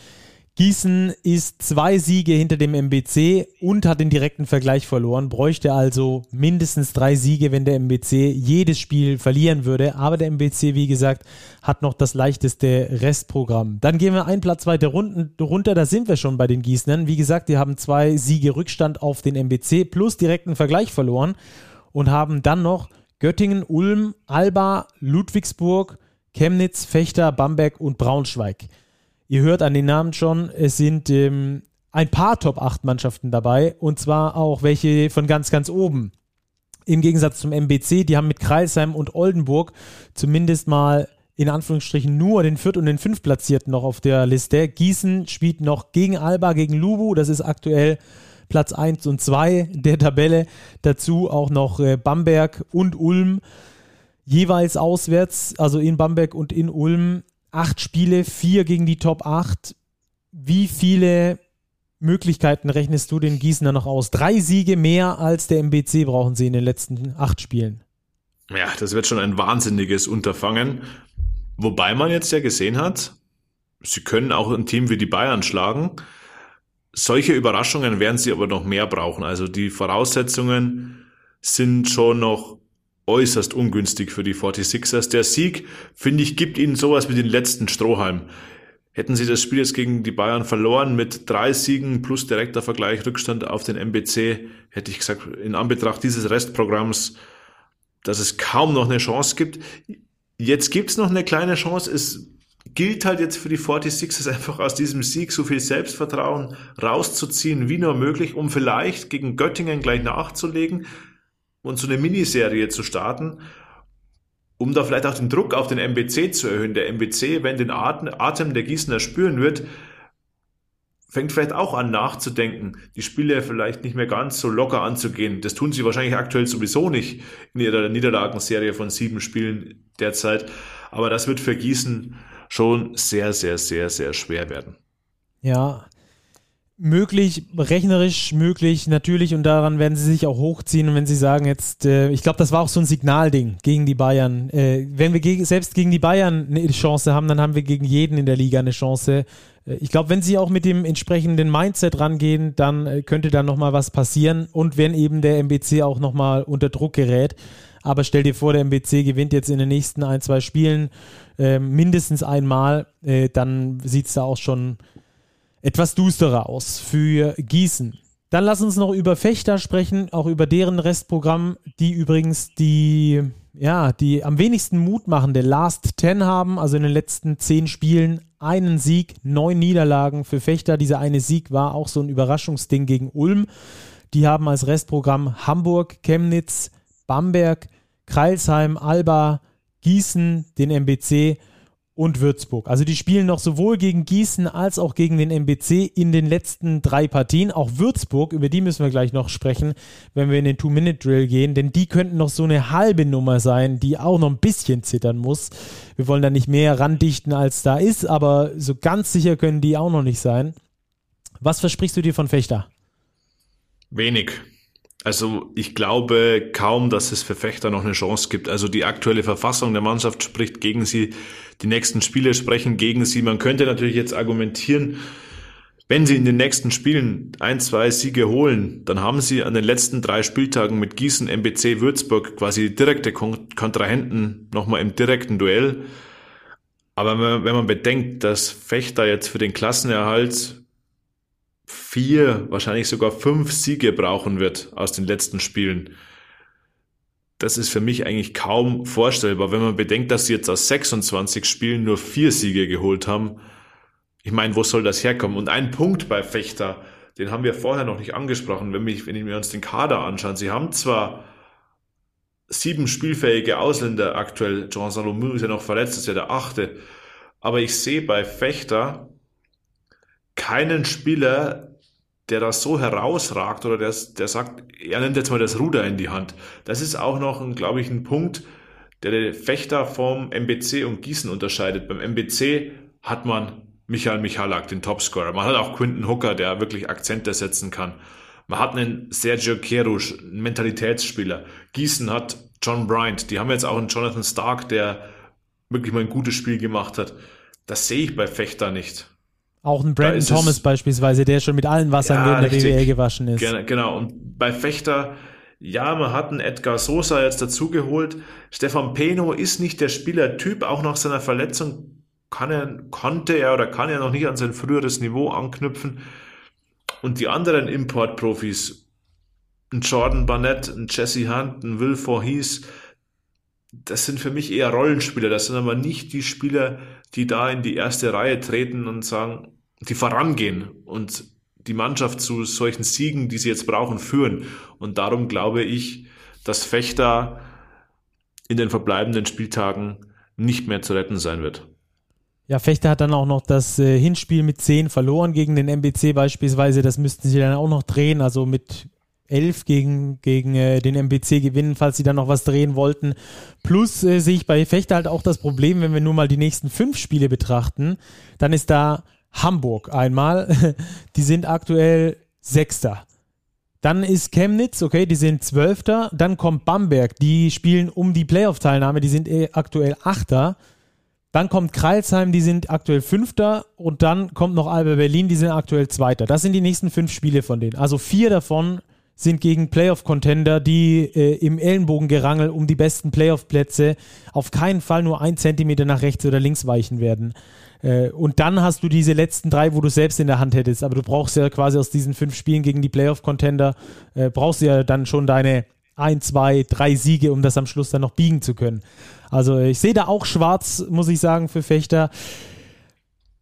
Gießen ist zwei Siege hinter dem MBC und hat den direkten Vergleich verloren, bräuchte also mindestens drei Siege, wenn der MBC jedes Spiel verlieren würde. Aber der MBC, wie gesagt, hat noch das leichteste Restprogramm. Dann gehen wir einen Platz weiter runter, da sind wir schon bei den Gießnern. Wie gesagt, die haben zwei Siege Rückstand auf den MBC plus direkten Vergleich verloren und haben dann noch Göttingen, Ulm, Alba, Ludwigsburg, Chemnitz, Fechter, Bamberg und Braunschweig. Ihr hört an den Namen schon, es sind ähm, ein paar Top 8 Mannschaften dabei und zwar auch welche von ganz, ganz oben. Im Gegensatz zum MBC, die haben mit Kreilsheim und Oldenburg zumindest mal in Anführungsstrichen nur den Viert- und den Fünftplatzierten noch auf der Liste. Gießen spielt noch gegen Alba, gegen Lubu, das ist aktuell Platz 1 und 2 der Tabelle. Dazu auch noch äh, Bamberg und Ulm jeweils auswärts, also in Bamberg und in Ulm acht Spiele, vier gegen die Top 8. wie viele Möglichkeiten rechnest du den Gießener noch aus? Drei Siege mehr als der MBC brauchen sie in den letzten acht Spielen. Ja, das wird schon ein wahnsinniges Unterfangen. Wobei man jetzt ja gesehen hat, sie können auch ein Team wie die Bayern schlagen. Solche Überraschungen werden sie aber noch mehr brauchen. Also die Voraussetzungen sind schon noch äußerst ungünstig für die 46ers. Der Sieg, finde ich, gibt ihnen sowas wie den letzten Strohhalm. Hätten sie das Spiel jetzt gegen die Bayern verloren mit drei Siegen plus direkter Vergleich Rückstand auf den MBC, hätte ich gesagt, in Anbetracht dieses Restprogramms, dass es kaum noch eine Chance gibt. Jetzt gibt es noch eine kleine Chance. Es gilt halt jetzt für die 46ers einfach aus diesem Sieg so viel Selbstvertrauen rauszuziehen, wie nur möglich, um vielleicht gegen Göttingen gleich nachzulegen und so eine Miniserie zu starten um da vielleicht auch den Druck auf den MBC zu erhöhen. Der MBC, wenn den Atem der Gießener spüren wird, fängt vielleicht auch an nachzudenken, die Spiele vielleicht nicht mehr ganz so locker anzugehen. Das tun sie wahrscheinlich aktuell sowieso nicht in ihrer Niederlagenserie von sieben Spielen derzeit. Aber das wird für Gießen schon sehr, sehr, sehr, sehr schwer werden. Ja, möglich, rechnerisch möglich, natürlich, und daran werden sie sich auch hochziehen. Und wenn sie sagen, jetzt, äh, ich glaube, das war auch so ein Signalding gegen die Bayern. Äh, wenn wir geg selbst gegen die Bayern eine Chance haben, dann haben wir gegen jeden in der Liga eine Chance. Äh, ich glaube, wenn sie auch mit dem entsprechenden Mindset rangehen, dann äh, könnte da nochmal was passieren. Und wenn eben der MBC auch nochmal unter Druck gerät. Aber stell dir vor, der MBC gewinnt jetzt in den nächsten ein, zwei Spielen äh, mindestens einmal, äh, dann sieht es da auch schon etwas dusterer aus für Gießen. Dann lass uns noch über Fechter sprechen, auch über deren Restprogramm, die übrigens die, ja, die am wenigsten Mut machende Last 10 haben, also in den letzten zehn Spielen einen Sieg, neun Niederlagen für Fechter. Dieser eine Sieg war auch so ein Überraschungsding gegen Ulm. Die haben als Restprogramm Hamburg, Chemnitz, Bamberg, Kreilsheim, Alba, Gießen, den MBC und Würzburg. Also die spielen noch sowohl gegen Gießen als auch gegen den MBC in den letzten drei Partien. Auch Würzburg, über die müssen wir gleich noch sprechen, wenn wir in den Two-Minute-Drill gehen, denn die könnten noch so eine halbe Nummer sein, die auch noch ein bisschen zittern muss. Wir wollen da nicht mehr randichten, als da ist, aber so ganz sicher können die auch noch nicht sein. Was versprichst du dir von Fechter? Wenig. Also ich glaube kaum, dass es für Fechter noch eine Chance gibt. Also die aktuelle Verfassung der Mannschaft spricht gegen sie, die nächsten Spiele sprechen gegen sie. Man könnte natürlich jetzt argumentieren, wenn sie in den nächsten Spielen ein, zwei Siege holen, dann haben sie an den letzten drei Spieltagen mit Gießen, MBC, Würzburg quasi direkte Kontrahenten nochmal im direkten Duell. Aber wenn man bedenkt, dass Fechter jetzt für den Klassenerhalt vier, wahrscheinlich sogar fünf Siege brauchen wird aus den letzten Spielen. Das ist für mich eigentlich kaum vorstellbar, wenn man bedenkt, dass sie jetzt aus 26 Spielen nur vier Siege geholt haben. Ich meine, wo soll das herkommen? Und ein Punkt bei Fechter, den haben wir vorher noch nicht angesprochen, wenn, mich, wenn wir uns den Kader anschauen. Sie haben zwar sieben spielfähige Ausländer aktuell, Jean Salomon ist ja noch verletzt, ist ja der achte, aber ich sehe bei Fechter keinen Spieler, der da so herausragt oder der, der sagt, er nimmt jetzt mal das Ruder in die Hand. Das ist auch noch, glaube ich, ein Punkt, der den Fechter vom MBC und Gießen unterscheidet. Beim MBC hat man Michael Michalak, den Topscorer. Man hat auch Quinton Hooker, der wirklich Akzente setzen kann. Man hat einen Sergio Kerusch, einen Mentalitätsspieler. Gießen hat John Bryant. Die haben jetzt auch einen Jonathan Stark, der wirklich mal ein gutes Spiel gemacht hat. Das sehe ich bei Fechter nicht. Auch ein Brandon Thomas beispielsweise, der schon mit allen Wassern ja, in der BWL gewaschen ist. Genau, und bei Fechter, ja, man hat einen Edgar Sosa jetzt dazugeholt. Stefan Peno ist nicht der Spielertyp, auch nach seiner Verletzung kann er, konnte er oder kann er noch nicht an sein früheres Niveau anknüpfen. Und die anderen Importprofis, ein Jordan Barnett, ein Jesse Hunt, ein Will Voorhees, das sind für mich eher Rollenspieler. Das sind aber nicht die Spieler, die da in die erste Reihe treten und sagen, die vorangehen und die Mannschaft zu solchen Siegen, die sie jetzt brauchen, führen. Und darum glaube ich, dass Fechter in den verbleibenden Spieltagen nicht mehr zu retten sein wird. Ja, Fechter hat dann auch noch das äh, Hinspiel mit 10 verloren gegen den MBC beispielsweise. Das müssten sie dann auch noch drehen, also mit 11 gegen, gegen äh, den MBC gewinnen, falls sie dann noch was drehen wollten. Plus äh, sehe ich bei Fechter halt auch das Problem, wenn wir nur mal die nächsten fünf Spiele betrachten, dann ist da Hamburg einmal. Die sind aktuell Sechster. Dann ist Chemnitz, okay, die sind Zwölfter. Dann kommt Bamberg, die spielen um die Playoff-Teilnahme, die sind eh aktuell Achter. Dann kommt Kreilsheim, die sind aktuell Fünfter. Und dann kommt noch Alba Berlin, die sind aktuell Zweiter. Das sind die nächsten fünf Spiele von denen. Also vier davon sind gegen Playoff-Contender, die äh, im Ellenbogengerangel um die besten Playoff-Plätze auf keinen Fall nur ein Zentimeter nach rechts oder links weichen werden. Äh, und dann hast du diese letzten drei, wo du selbst in der Hand hättest. Aber du brauchst ja quasi aus diesen fünf Spielen gegen die Playoff-Contender, äh, brauchst du ja dann schon deine ein, zwei, drei Siege, um das am Schluss dann noch biegen zu können. Also ich sehe da auch schwarz, muss ich sagen, für Fechter.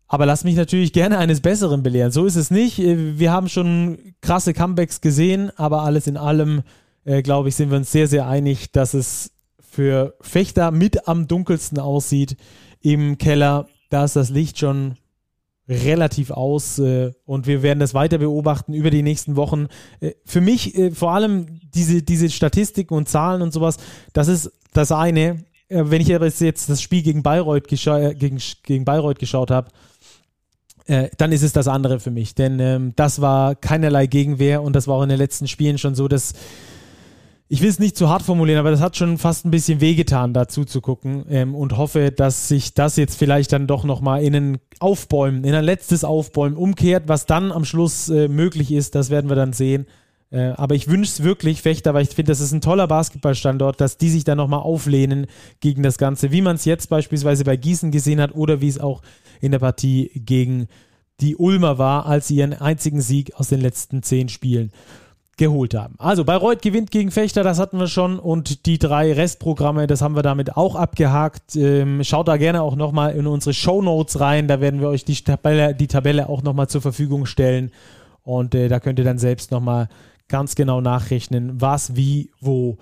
Aber lass mich natürlich gerne eines Besseren belehren. So ist es nicht. Äh, wir haben schon krasse Comebacks gesehen, aber alles in allem, äh, glaube ich, sind wir uns sehr, sehr einig, dass es für Fechter mit am dunkelsten aussieht im Keller. Da ist das Licht schon relativ aus äh, und wir werden das weiter beobachten über die nächsten Wochen. Äh, für mich äh, vor allem diese, diese Statistiken und Zahlen und sowas, das ist das eine. Äh, wenn ich jetzt das Spiel gegen Bayreuth, gegen, gegen Bayreuth geschaut habe, äh, dann ist es das andere für mich. Denn ähm, das war keinerlei Gegenwehr und das war auch in den letzten Spielen schon so, dass ich will es nicht zu hart formulieren, aber das hat schon fast ein bisschen wehgetan, dazu zu gucken ähm, und hoffe, dass sich das jetzt vielleicht dann doch nochmal in ein Aufbäumen, in ein letztes Aufbäumen umkehrt. Was dann am Schluss äh, möglich ist, das werden wir dann sehen. Äh, aber ich wünsche es wirklich Fechter, weil ich finde, das ist ein toller Basketballstandort, dass die sich dann nochmal auflehnen gegen das Ganze, wie man es jetzt beispielsweise bei Gießen gesehen hat oder wie es auch in der Partie gegen die Ulmer war, als sie ihren einzigen Sieg aus den letzten zehn Spielen geholt haben. Also Bayreuth gewinnt gegen Fechter, das hatten wir schon und die drei Restprogramme, das haben wir damit auch abgehakt. Ähm, schaut da gerne auch nochmal in unsere Show Notes rein, da werden wir euch die Tabelle, die Tabelle auch nochmal zur Verfügung stellen und äh, da könnt ihr dann selbst nochmal ganz genau nachrechnen, was, wie, wo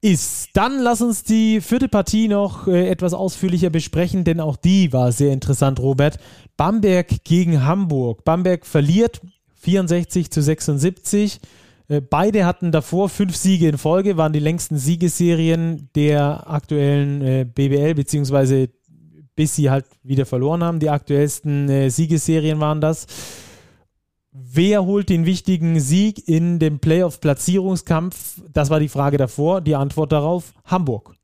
ist. Dann lass uns die vierte Partie noch äh, etwas ausführlicher besprechen, denn auch die war sehr interessant, Robert. Bamberg gegen Hamburg. Bamberg verliert 64 zu 76. Äh, beide hatten davor fünf Siege in Folge, waren die längsten Siegesserien der aktuellen äh, BBL, beziehungsweise bis sie halt wieder verloren haben. Die aktuellsten äh, Siegesserien waren das. Wer holt den wichtigen Sieg in dem Playoff-Platzierungskampf? Das war die Frage davor. Die Antwort darauf: Hamburg.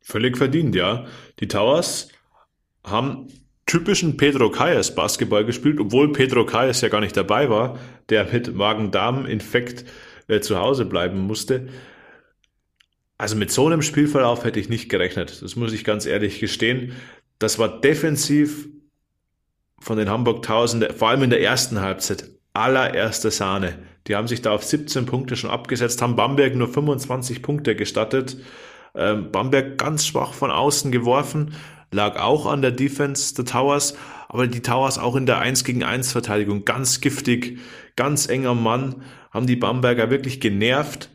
Völlig verdient, ja. Die Towers haben typischen Pedro Kayes Basketball gespielt, obwohl Pedro Kayes ja gar nicht dabei war, der mit Magen-Darm-Infekt äh, zu Hause bleiben musste. Also mit so einem Spielverlauf hätte ich nicht gerechnet. Das muss ich ganz ehrlich gestehen. Das war defensiv von den Hamburg Tausende, vor allem in der ersten Halbzeit, allererste Sahne. Die haben sich da auf 17 Punkte schon abgesetzt, haben Bamberg nur 25 Punkte gestattet. Ähm, Bamberg ganz schwach von außen geworfen, lag auch an der Defense der Towers, aber die Towers auch in der 1 gegen 1 Verteidigung ganz giftig, ganz enger Mann, haben die Bamberger wirklich genervt,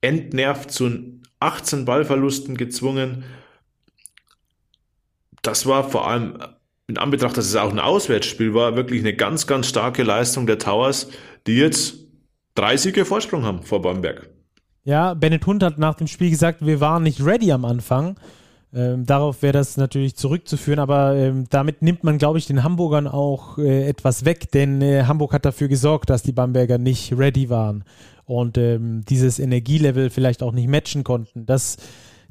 entnervt zu 18 Ballverlusten gezwungen. Das war vor allem in Anbetracht, dass es auch ein Auswärtsspiel war, wirklich eine ganz, ganz starke Leistung der Towers, die jetzt drei Siege Vorsprung haben vor Bamberg. Ja, Bennett Hund hat nach dem Spiel gesagt, wir waren nicht ready am Anfang. Ähm, darauf wäre das natürlich zurückzuführen, aber ähm, damit nimmt man, glaube ich, den Hamburgern auch äh, etwas weg, denn äh, Hamburg hat dafür gesorgt, dass die Bamberger nicht ready waren und ähm, dieses Energielevel vielleicht auch nicht matchen konnten. Das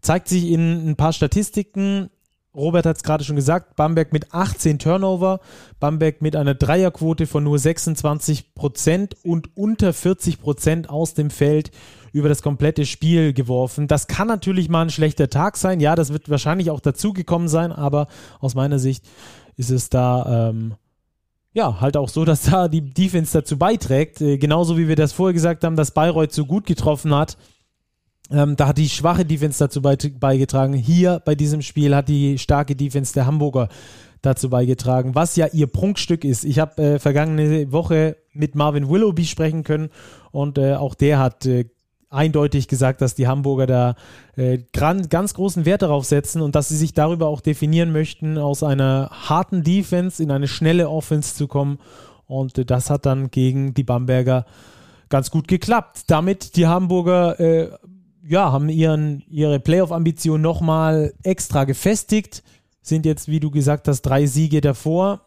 zeigt sich in ein paar Statistiken. Robert hat es gerade schon gesagt, Bamberg mit 18 Turnover, Bamberg mit einer Dreierquote von nur 26 Prozent und unter 40 Prozent aus dem Feld über das komplette Spiel geworfen. Das kann natürlich mal ein schlechter Tag sein. Ja, das wird wahrscheinlich auch dazugekommen sein, aber aus meiner Sicht ist es da ähm, ja halt auch so, dass da die Defense dazu beiträgt. Äh, genauso wie wir das vorher gesagt haben, dass Bayreuth so gut getroffen hat ähm, da hat die schwache Defense dazu beigetragen. Hier bei diesem Spiel hat die starke Defense der Hamburger dazu beigetragen, was ja ihr Prunkstück ist. Ich habe äh, vergangene Woche mit Marvin Willoughby sprechen können und äh, auch der hat äh, eindeutig gesagt, dass die Hamburger da äh, ganz großen Wert darauf setzen und dass sie sich darüber auch definieren möchten, aus einer harten Defense in eine schnelle Offense zu kommen. Und äh, das hat dann gegen die Bamberger ganz gut geklappt. Damit die Hamburger äh, ja, haben ihren, ihre Playoff-Ambition nochmal extra gefestigt, sind jetzt, wie du gesagt hast, drei Siege davor,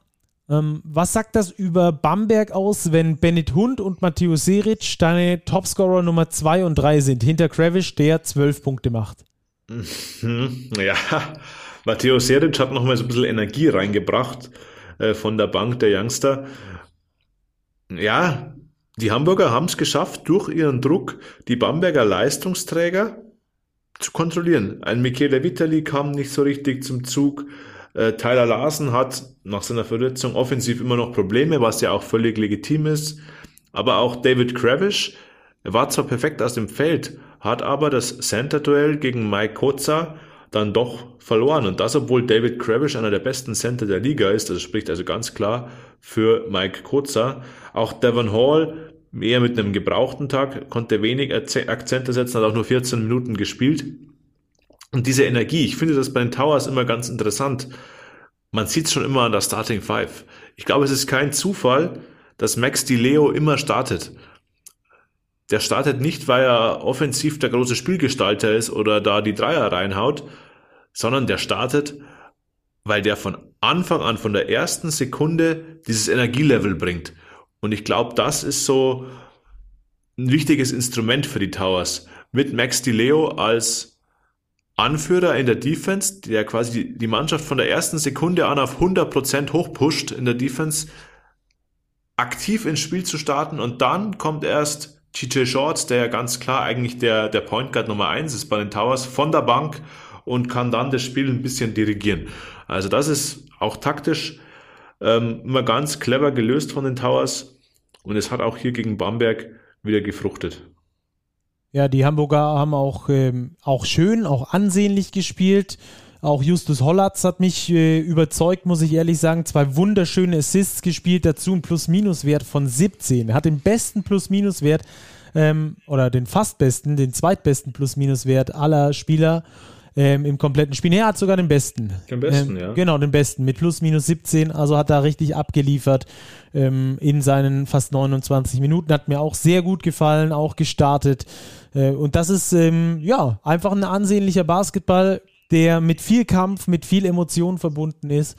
Ähm, was sagt das über Bamberg aus, wenn Bennett Hund und Matthäus Seric deine Topscorer Nummer 2 und 3 sind, hinter Kravish, der 12 Punkte macht? Mhm. Ja, Matteo Seric hat nochmal so ein bisschen Energie reingebracht äh, von der Bank der Youngster. Ja, die Hamburger haben es geschafft, durch ihren Druck die Bamberger Leistungsträger zu kontrollieren. Ein Michele Vitali kam nicht so richtig zum Zug. Äh, Tyler Larsen hat nach seiner Verletzung offensiv immer noch Probleme, was ja auch völlig legitim ist. Aber auch David Kravish war zwar perfekt aus dem Feld, hat aber das Center-Duell gegen Mike Koza dann doch verloren. Und das, obwohl David Kravish einer der besten Center der Liga ist. Das spricht also ganz klar für Mike Koza. Auch Devon Hall, eher mit einem gebrauchten Tag, konnte wenig Akzente setzen, hat auch nur 14 Minuten gespielt. Und diese Energie, ich finde das bei den Towers immer ganz interessant. Man sieht es schon immer an der Starting Five. Ich glaube, es ist kein Zufall, dass Max Di Leo immer startet. Der startet nicht, weil er offensiv der große Spielgestalter ist oder da die Dreier reinhaut, sondern der startet, weil der von Anfang an, von der ersten Sekunde dieses Energielevel bringt. Und ich glaube, das ist so ein wichtiges Instrument für die Towers. Mit Max Di Leo als Anführer in der Defense, der quasi die Mannschaft von der ersten Sekunde an auf 100% hochpusht in der Defense, aktiv ins Spiel zu starten und dann kommt erst TJ Shorts, der ja ganz klar eigentlich der, der Point Guard Nummer eins ist bei den Towers, von der Bank und kann dann das Spiel ein bisschen dirigieren. Also das ist auch taktisch ähm, immer ganz clever gelöst von den Towers und es hat auch hier gegen Bamberg wieder gefruchtet. Ja, die Hamburger haben auch, ähm, auch schön, auch ansehnlich gespielt. Auch Justus Hollatz hat mich äh, überzeugt, muss ich ehrlich sagen. Zwei wunderschöne Assists gespielt, dazu ein Plus-Minus-Wert von 17. Er hat den besten Plus-Minus-Wert ähm, oder den fast besten, den zweitbesten Plus-Minus-Wert aller Spieler ähm, im kompletten Spiel. Er hat sogar den besten. Den besten, ähm, ja. Genau, den besten mit Plus-Minus 17. Also hat er richtig abgeliefert ähm, in seinen fast 29 Minuten. Hat mir auch sehr gut gefallen, auch gestartet. Äh, und das ist ähm, ja einfach ein ansehnlicher Basketball der mit viel Kampf, mit viel Emotion verbunden ist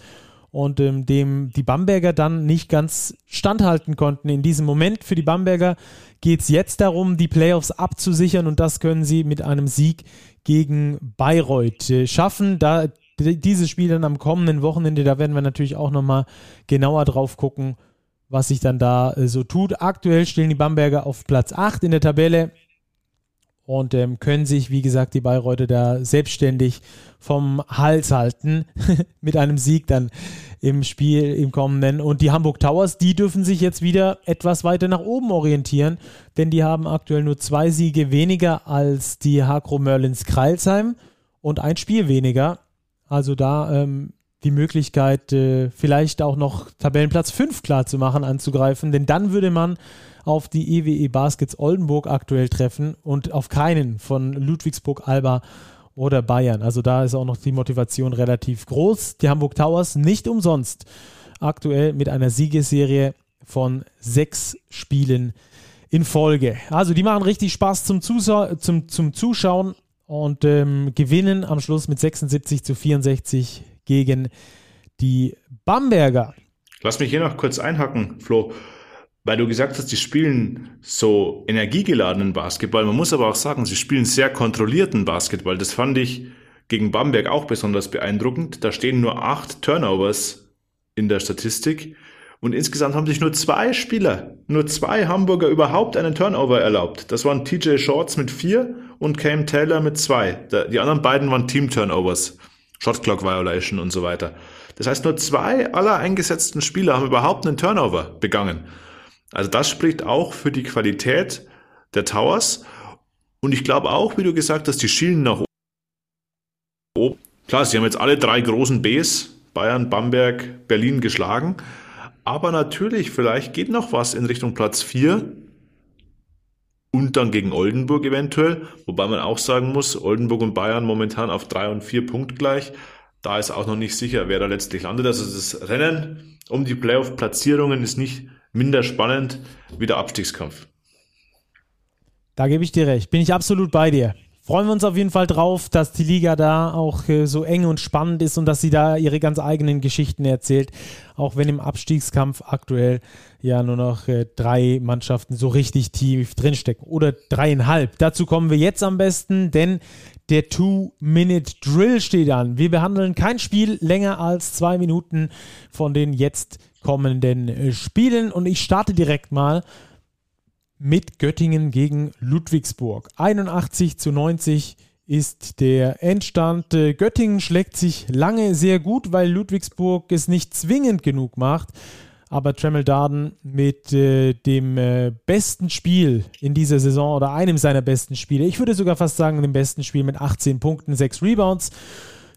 und ähm, dem die Bamberger dann nicht ganz standhalten konnten. In diesem Moment für die Bamberger geht es jetzt darum, die Playoffs abzusichern und das können sie mit einem Sieg gegen Bayreuth schaffen. Da dieses Spiel dann am kommenden Wochenende, da werden wir natürlich auch nochmal genauer drauf gucken, was sich dann da äh, so tut. Aktuell stehen die Bamberger auf Platz 8 in der Tabelle und ähm, können sich, wie gesagt, die Bayreuther da selbstständig vom Hals halten mit einem Sieg dann im Spiel im kommenden. Und die Hamburg Towers, die dürfen sich jetzt wieder etwas weiter nach oben orientieren, denn die haben aktuell nur zwei Siege weniger als die Hakro Merlins Kreilsheim und ein Spiel weniger. Also da ähm, die Möglichkeit, äh, vielleicht auch noch Tabellenplatz 5 klar zu machen, anzugreifen, denn dann würde man auf die EWE e Baskets Oldenburg aktuell treffen und auf keinen von Ludwigsburg, Alba oder Bayern. Also da ist auch noch die Motivation relativ groß. Die Hamburg Towers nicht umsonst aktuell mit einer Siegesserie von sechs Spielen in Folge. Also die machen richtig Spaß zum, Zusa zum, zum Zuschauen und ähm, gewinnen am Schluss mit 76 zu 64 gegen die Bamberger. Lass mich hier noch kurz einhacken, Flo weil du gesagt hast, die spielen so energiegeladenen Basketball. Man muss aber auch sagen, sie spielen sehr kontrollierten Basketball. Das fand ich gegen Bamberg auch besonders beeindruckend. Da stehen nur acht Turnovers in der Statistik. Und insgesamt haben sich nur zwei Spieler, nur zwei Hamburger überhaupt einen Turnover erlaubt. Das waren TJ Shorts mit vier und Cam Taylor mit zwei. Die anderen beiden waren Team-Turnovers. Shot Clock Violation und so weiter. Das heißt, nur zwei aller eingesetzten Spieler haben überhaupt einen Turnover begangen. Also das spricht auch für die Qualität der Towers. Und ich glaube auch, wie du gesagt hast, die schielen nach oben. Klar, sie haben jetzt alle drei großen Bs, Bayern, Bamberg, Berlin geschlagen. Aber natürlich, vielleicht geht noch was in Richtung Platz 4 und dann gegen Oldenburg eventuell. Wobei man auch sagen muss, Oldenburg und Bayern momentan auf 3 und 4 Punkt gleich. Da ist auch noch nicht sicher, wer da letztlich landet. Also das Rennen um die Playoff-Platzierungen ist nicht minder spannend wie der Abstiegskampf. Da gebe ich dir recht. Bin ich absolut bei dir. freuen wir uns auf jeden Fall drauf, dass die Liga da auch äh, so eng und spannend ist und dass sie da ihre ganz eigenen Geschichten erzählt, auch wenn im Abstiegskampf aktuell ja nur noch äh, drei Mannschaften so richtig tief drinstecken oder dreieinhalb. Dazu kommen wir jetzt am besten, denn der Two-Minute-Drill steht an. Wir behandeln kein Spiel länger als zwei Minuten von den jetzt kommenden äh, Spielen und ich starte direkt mal mit Göttingen gegen Ludwigsburg. 81 zu 90 ist der Endstand. Äh, Göttingen schlägt sich lange sehr gut, weil Ludwigsburg es nicht zwingend genug macht. Aber Tremel Darden mit äh, dem äh, besten Spiel in dieser Saison oder einem seiner besten Spiele, ich würde sogar fast sagen, dem besten Spiel mit 18 Punkten, 6 Rebounds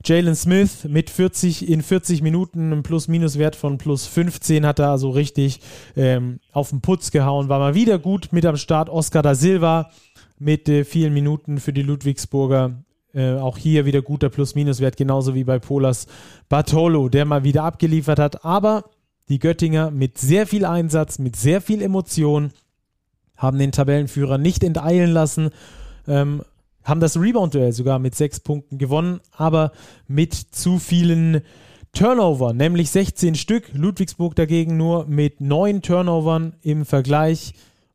Jalen Smith mit 40 in 40 Minuten einem Plus-Minus-Wert von plus 15 hat er also richtig ähm, auf den Putz gehauen, war mal wieder gut mit am Start. Oscar da Silva mit äh, vielen Minuten für die Ludwigsburger. Äh, auch hier wieder guter Plus-Minus-Wert, genauso wie bei Polas Bartolo, der mal wieder abgeliefert hat. Aber die Göttinger mit sehr viel Einsatz, mit sehr viel Emotion, haben den Tabellenführer nicht enteilen lassen. Ähm, haben das Rebound-Duell sogar mit sechs Punkten gewonnen, aber mit zu vielen Turnover, nämlich 16 Stück. Ludwigsburg dagegen nur mit neun Turnovern im Vergleich.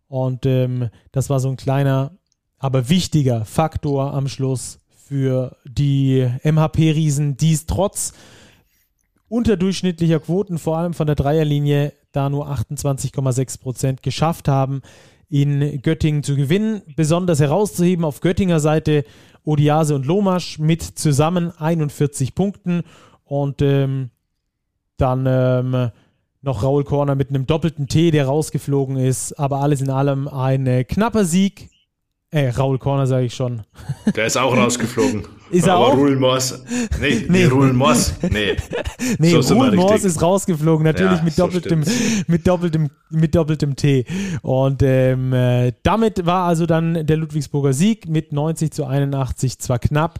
Und ähm, das war so ein kleiner, aber wichtiger Faktor am Schluss für die MHP-Riesen, die es trotz unterdurchschnittlicher Quoten, vor allem von der Dreierlinie, da nur 28,6 Prozent geschafft haben, in Göttingen zu gewinnen. Besonders herauszuheben auf Göttinger Seite Odiase und Lomasch mit zusammen 41 Punkten und ähm, dann ähm, noch Raul Korner mit einem doppelten T, der rausgeflogen ist. Aber alles in allem ein äh, knapper Sieg Ey, Raul Korner sage ich schon. Der ist auch rausgeflogen. Ist er Aber auch? Ruhl Moss. Nee, nee. Ruhl Moss. Nee. Nee, So Ruhl Moss ist rausgeflogen, natürlich Ja, mit, so doppeltem, stimmt's. mit, doppeltem, mit doppeltem T. Und ähm, äh, damit war also dann der Ludwigsburger Sieg mit 90 zu 81 zwar knapp,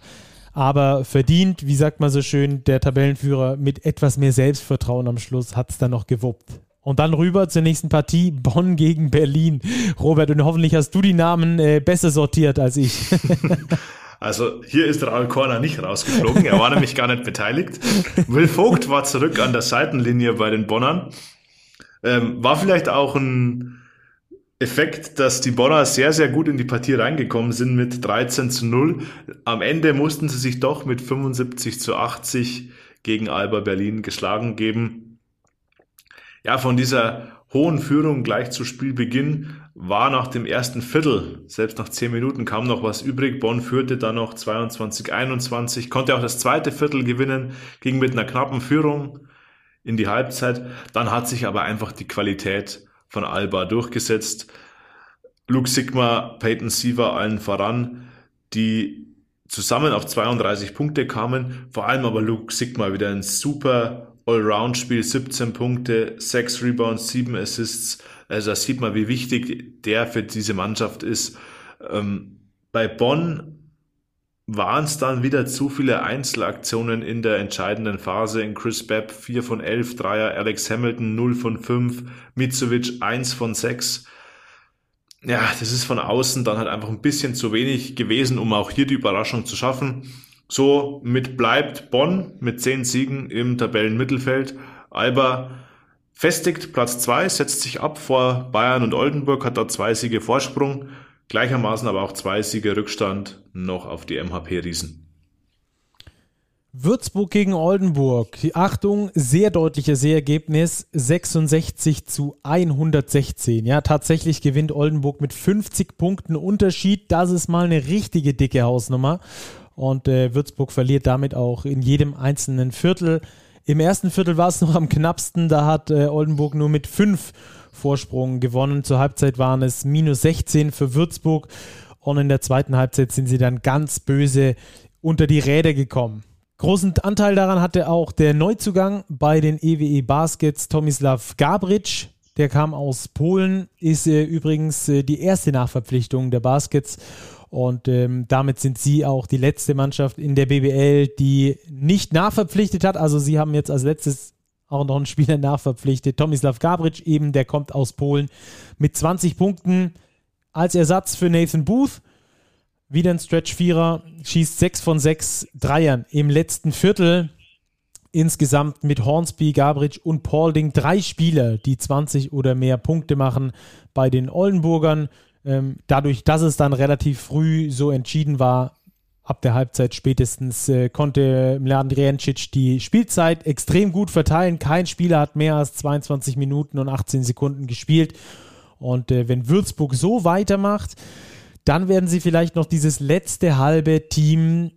aber verdient, wie sagt man so schön, der Tabellenführer mit etwas mehr Selbstvertrauen am Schluss hat es dann noch gewuppt. Und dann rüber zur nächsten Partie, Bonn gegen Berlin. Robert, und hoffentlich hast du die Namen äh, besser sortiert als ich. Also hier ist Raul Korner nicht rausgeflogen. Er war nämlich gar nicht beteiligt. Will Vogt war zurück an der Seitenlinie bei den Bonnern. Ähm, war vielleicht auch ein Effekt, dass die Bonner sehr, sehr gut in die Partie reingekommen sind mit 13 zu 0. Am Ende mussten sie sich doch mit 75 zu 80 gegen Alba Berlin geschlagen geben. Ja, von dieser hohen Führung gleich zu Spielbeginn war nach dem ersten Viertel, selbst nach 10 Minuten kam noch was übrig. Bonn führte dann noch 22-21, konnte auch das zweite Viertel gewinnen, ging mit einer knappen Führung in die Halbzeit. Dann hat sich aber einfach die Qualität von Alba durchgesetzt. Luke Sigma, Peyton Siever allen voran, die zusammen auf 32 Punkte kamen. Vor allem aber Luke Sigma wieder ein super Allround-Spiel, 17 Punkte, 6 Rebounds, 7 Assists. Also da sieht man, wie wichtig der für diese Mannschaft ist. Ähm, bei Bonn waren es dann wieder zu viele Einzelaktionen in der entscheidenden Phase. In Chris Bepp 4 von 11 Dreier, Alex Hamilton 0 von 5, Mitsovic 1 von 6. Ja, das ist von außen dann halt einfach ein bisschen zu wenig gewesen, um auch hier die Überraschung zu schaffen. So mit bleibt Bonn mit 10 Siegen im Tabellenmittelfeld. Alba festigt Platz 2, setzt sich ab vor Bayern und Oldenburg, hat da zwei Siege Vorsprung, gleichermaßen aber auch zwei Siege Rückstand noch auf die MHP-Riesen. Würzburg gegen Oldenburg. Die Achtung, sehr deutliches Sehergebnis. 66 zu 116. Ja, tatsächlich gewinnt Oldenburg mit 50 Punkten Unterschied. Das ist mal eine richtige dicke Hausnummer. Und äh, Würzburg verliert damit auch in jedem einzelnen Viertel. Im ersten Viertel war es noch am knappsten. Da hat äh, Oldenburg nur mit 5 Vorsprung gewonnen. Zur Halbzeit waren es minus 16 für Würzburg. Und in der zweiten Halbzeit sind sie dann ganz böse unter die Räder gekommen. Großen Anteil daran hatte auch der Neuzugang bei den EWE Baskets, Tomislav Gabric. Der kam aus Polen, ist äh, übrigens äh, die erste Nachverpflichtung der Baskets. Und ähm, damit sind sie auch die letzte Mannschaft in der BBL, die nicht nachverpflichtet hat. Also sie haben jetzt als letztes auch noch einen Spieler nachverpflichtet. Tomislav Gabric eben, der kommt aus Polen mit 20 Punkten als Ersatz für Nathan Booth. wieder ein Stretch-Vierer, schießt 6 von 6 Dreiern im letzten Viertel. Insgesamt mit Hornsby, Gabric und Paulding drei Spieler, die 20 oder mehr Punkte machen bei den Oldenburgern. Ähm, dadurch, dass es dann relativ früh so entschieden war, ab der Halbzeit spätestens äh, konnte Mladen Drijancic die Spielzeit extrem gut verteilen. Kein Spieler hat mehr als 22 Minuten und 18 Sekunden gespielt. Und äh, wenn Würzburg so weitermacht, dann werden sie vielleicht noch dieses letzte halbe Team,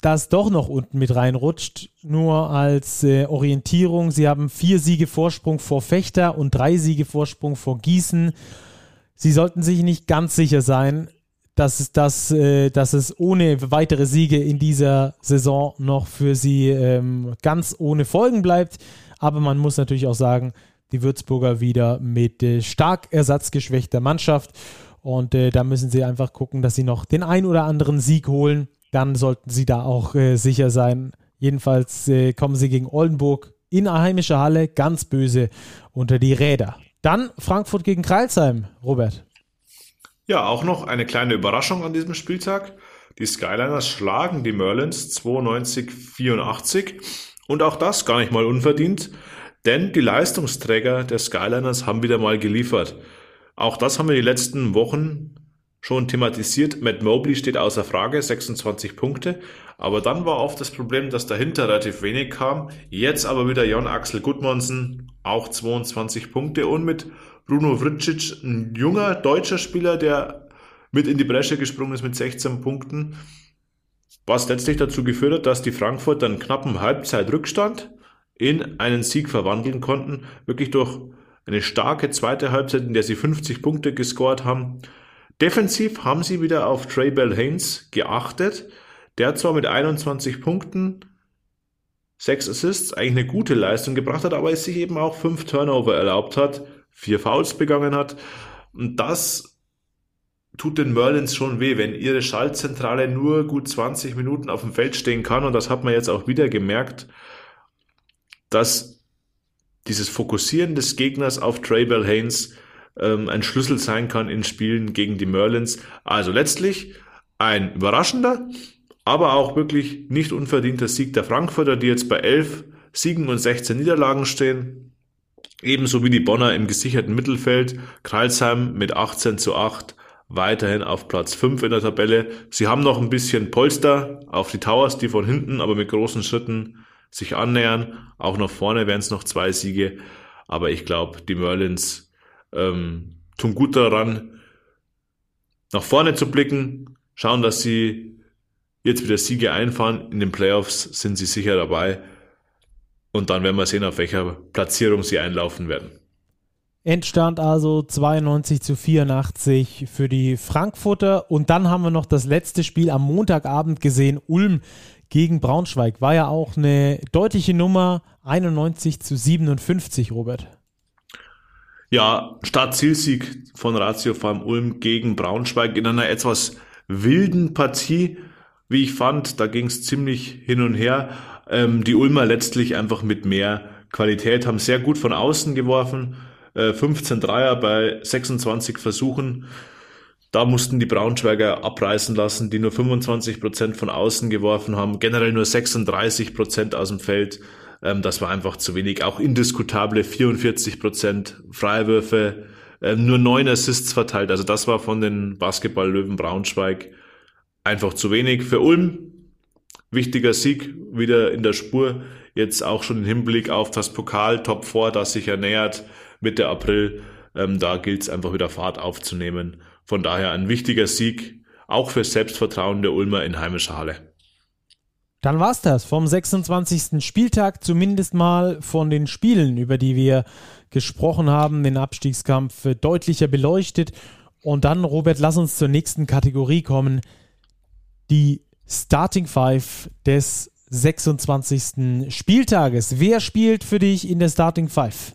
das doch noch unten mit reinrutscht, nur als äh, Orientierung. Sie haben vier Siege Vorsprung vor Fechter und drei Siege Vorsprung vor Gießen. Sie sollten sich nicht ganz sicher sein, dass es, dass, äh, dass es ohne weitere Siege in dieser Saison noch für sie ähm, ganz ohne Folgen bleibt. Aber man muss natürlich auch sagen, die Würzburger wieder mit äh, stark ersatzgeschwächter Mannschaft. Und äh, da müssen sie einfach gucken, dass sie noch den ein oder anderen Sieg holen. Dann sollten sie da auch äh, sicher sein. Jedenfalls äh, kommen sie gegen Oldenburg in eine heimische Halle ganz böse unter die Räder. Dann Frankfurt gegen Kreilsheim, Robert. Ja, auch noch eine kleine Überraschung an diesem Spieltag. Die Skyliners schlagen die Merlins 92-84 und auch das gar nicht mal unverdient, denn die Leistungsträger der Skyliners haben wieder mal geliefert. Auch das haben wir die letzten Wochen schon thematisiert. Matt Mobley steht außer Frage, 26 Punkte. Aber dann war oft das Problem, dass dahinter relativ wenig kam. Jetzt aber wieder Jon Axel Gudmonsen, auch 22 Punkte. Und mit Bruno Vricic, ein junger deutscher Spieler, der mit in die Bresche gesprungen ist mit 16 Punkten. Was letztlich dazu geführt hat, dass die Frankfurter einen knappen Halbzeitrückstand in einen Sieg verwandeln konnten. Wirklich durch eine starke zweite Halbzeit, in der sie 50 Punkte gescored haben. Defensiv haben sie wieder auf Trey Bell Haynes geachtet. Der zwar mit 21 Punkten, 6 Assists, eigentlich eine gute Leistung gebracht hat, aber es sich eben auch 5 Turnover erlaubt hat, 4 Fouls begangen hat. Und das tut den Merlins schon weh, wenn ihre Schaltzentrale nur gut 20 Minuten auf dem Feld stehen kann. Und das hat man jetzt auch wieder gemerkt, dass dieses Fokussieren des Gegners auf Traybell Haynes ähm, ein Schlüssel sein kann in Spielen gegen die Merlins. Also letztlich ein überraschender, aber auch wirklich nicht unverdienter Sieg der Frankfurter, die jetzt bei 11 Siegen und 16 Niederlagen stehen. Ebenso wie die Bonner im gesicherten Mittelfeld. Kreilsheim mit 18 zu 8 weiterhin auf Platz 5 in der Tabelle. Sie haben noch ein bisschen Polster auf die Towers, die von hinten, aber mit großen Schritten sich annähern. Auch nach vorne wären es noch zwei Siege. Aber ich glaube, die Merlins ähm, tun gut daran, nach vorne zu blicken, schauen, dass sie jetzt wieder Siege einfahren. In den Playoffs sind sie sicher dabei. Und dann werden wir sehen, auf welcher Platzierung sie einlaufen werden. Endstand also 92 zu 84 für die Frankfurter. Und dann haben wir noch das letzte Spiel am Montagabend gesehen. Ulm gegen Braunschweig war ja auch eine deutliche Nummer, 91 zu 57, Robert. Ja, Start-Zielsieg von Ratio Farm Ulm gegen Braunschweig in einer etwas wilden Partie, wie ich fand. Da ging es ziemlich hin und her. Ähm, die Ulmer letztlich einfach mit mehr Qualität haben sehr gut von außen geworfen. Äh, 15 Dreier bei 26 Versuchen. Da mussten die Braunschweiger abreißen lassen, die nur 25 Prozent von außen geworfen haben, generell nur 36 Prozent aus dem Feld. Ähm, das war einfach zu wenig. Auch indiskutable 44 Prozent Freiwürfe, ähm, nur neun Assists verteilt. Also das war von den Basketball-Löwen Braunschweig einfach zu wenig. Für Ulm wichtiger Sieg wieder in der Spur. Jetzt auch schon im Hinblick auf das Pokal Top 4, das sich ernährt Mitte April. Ähm, da gilt es einfach wieder Fahrt aufzunehmen. Von daher ein wichtiger Sieg, auch für Selbstvertrauen der Ulmer in heimischer Halle. Dann war's das vom 26. Spieltag, zumindest mal von den Spielen, über die wir gesprochen haben, den Abstiegskampf deutlicher beleuchtet. Und dann, Robert, lass uns zur nächsten Kategorie kommen. Die Starting Five des 26. Spieltages. Wer spielt für dich in der Starting Five?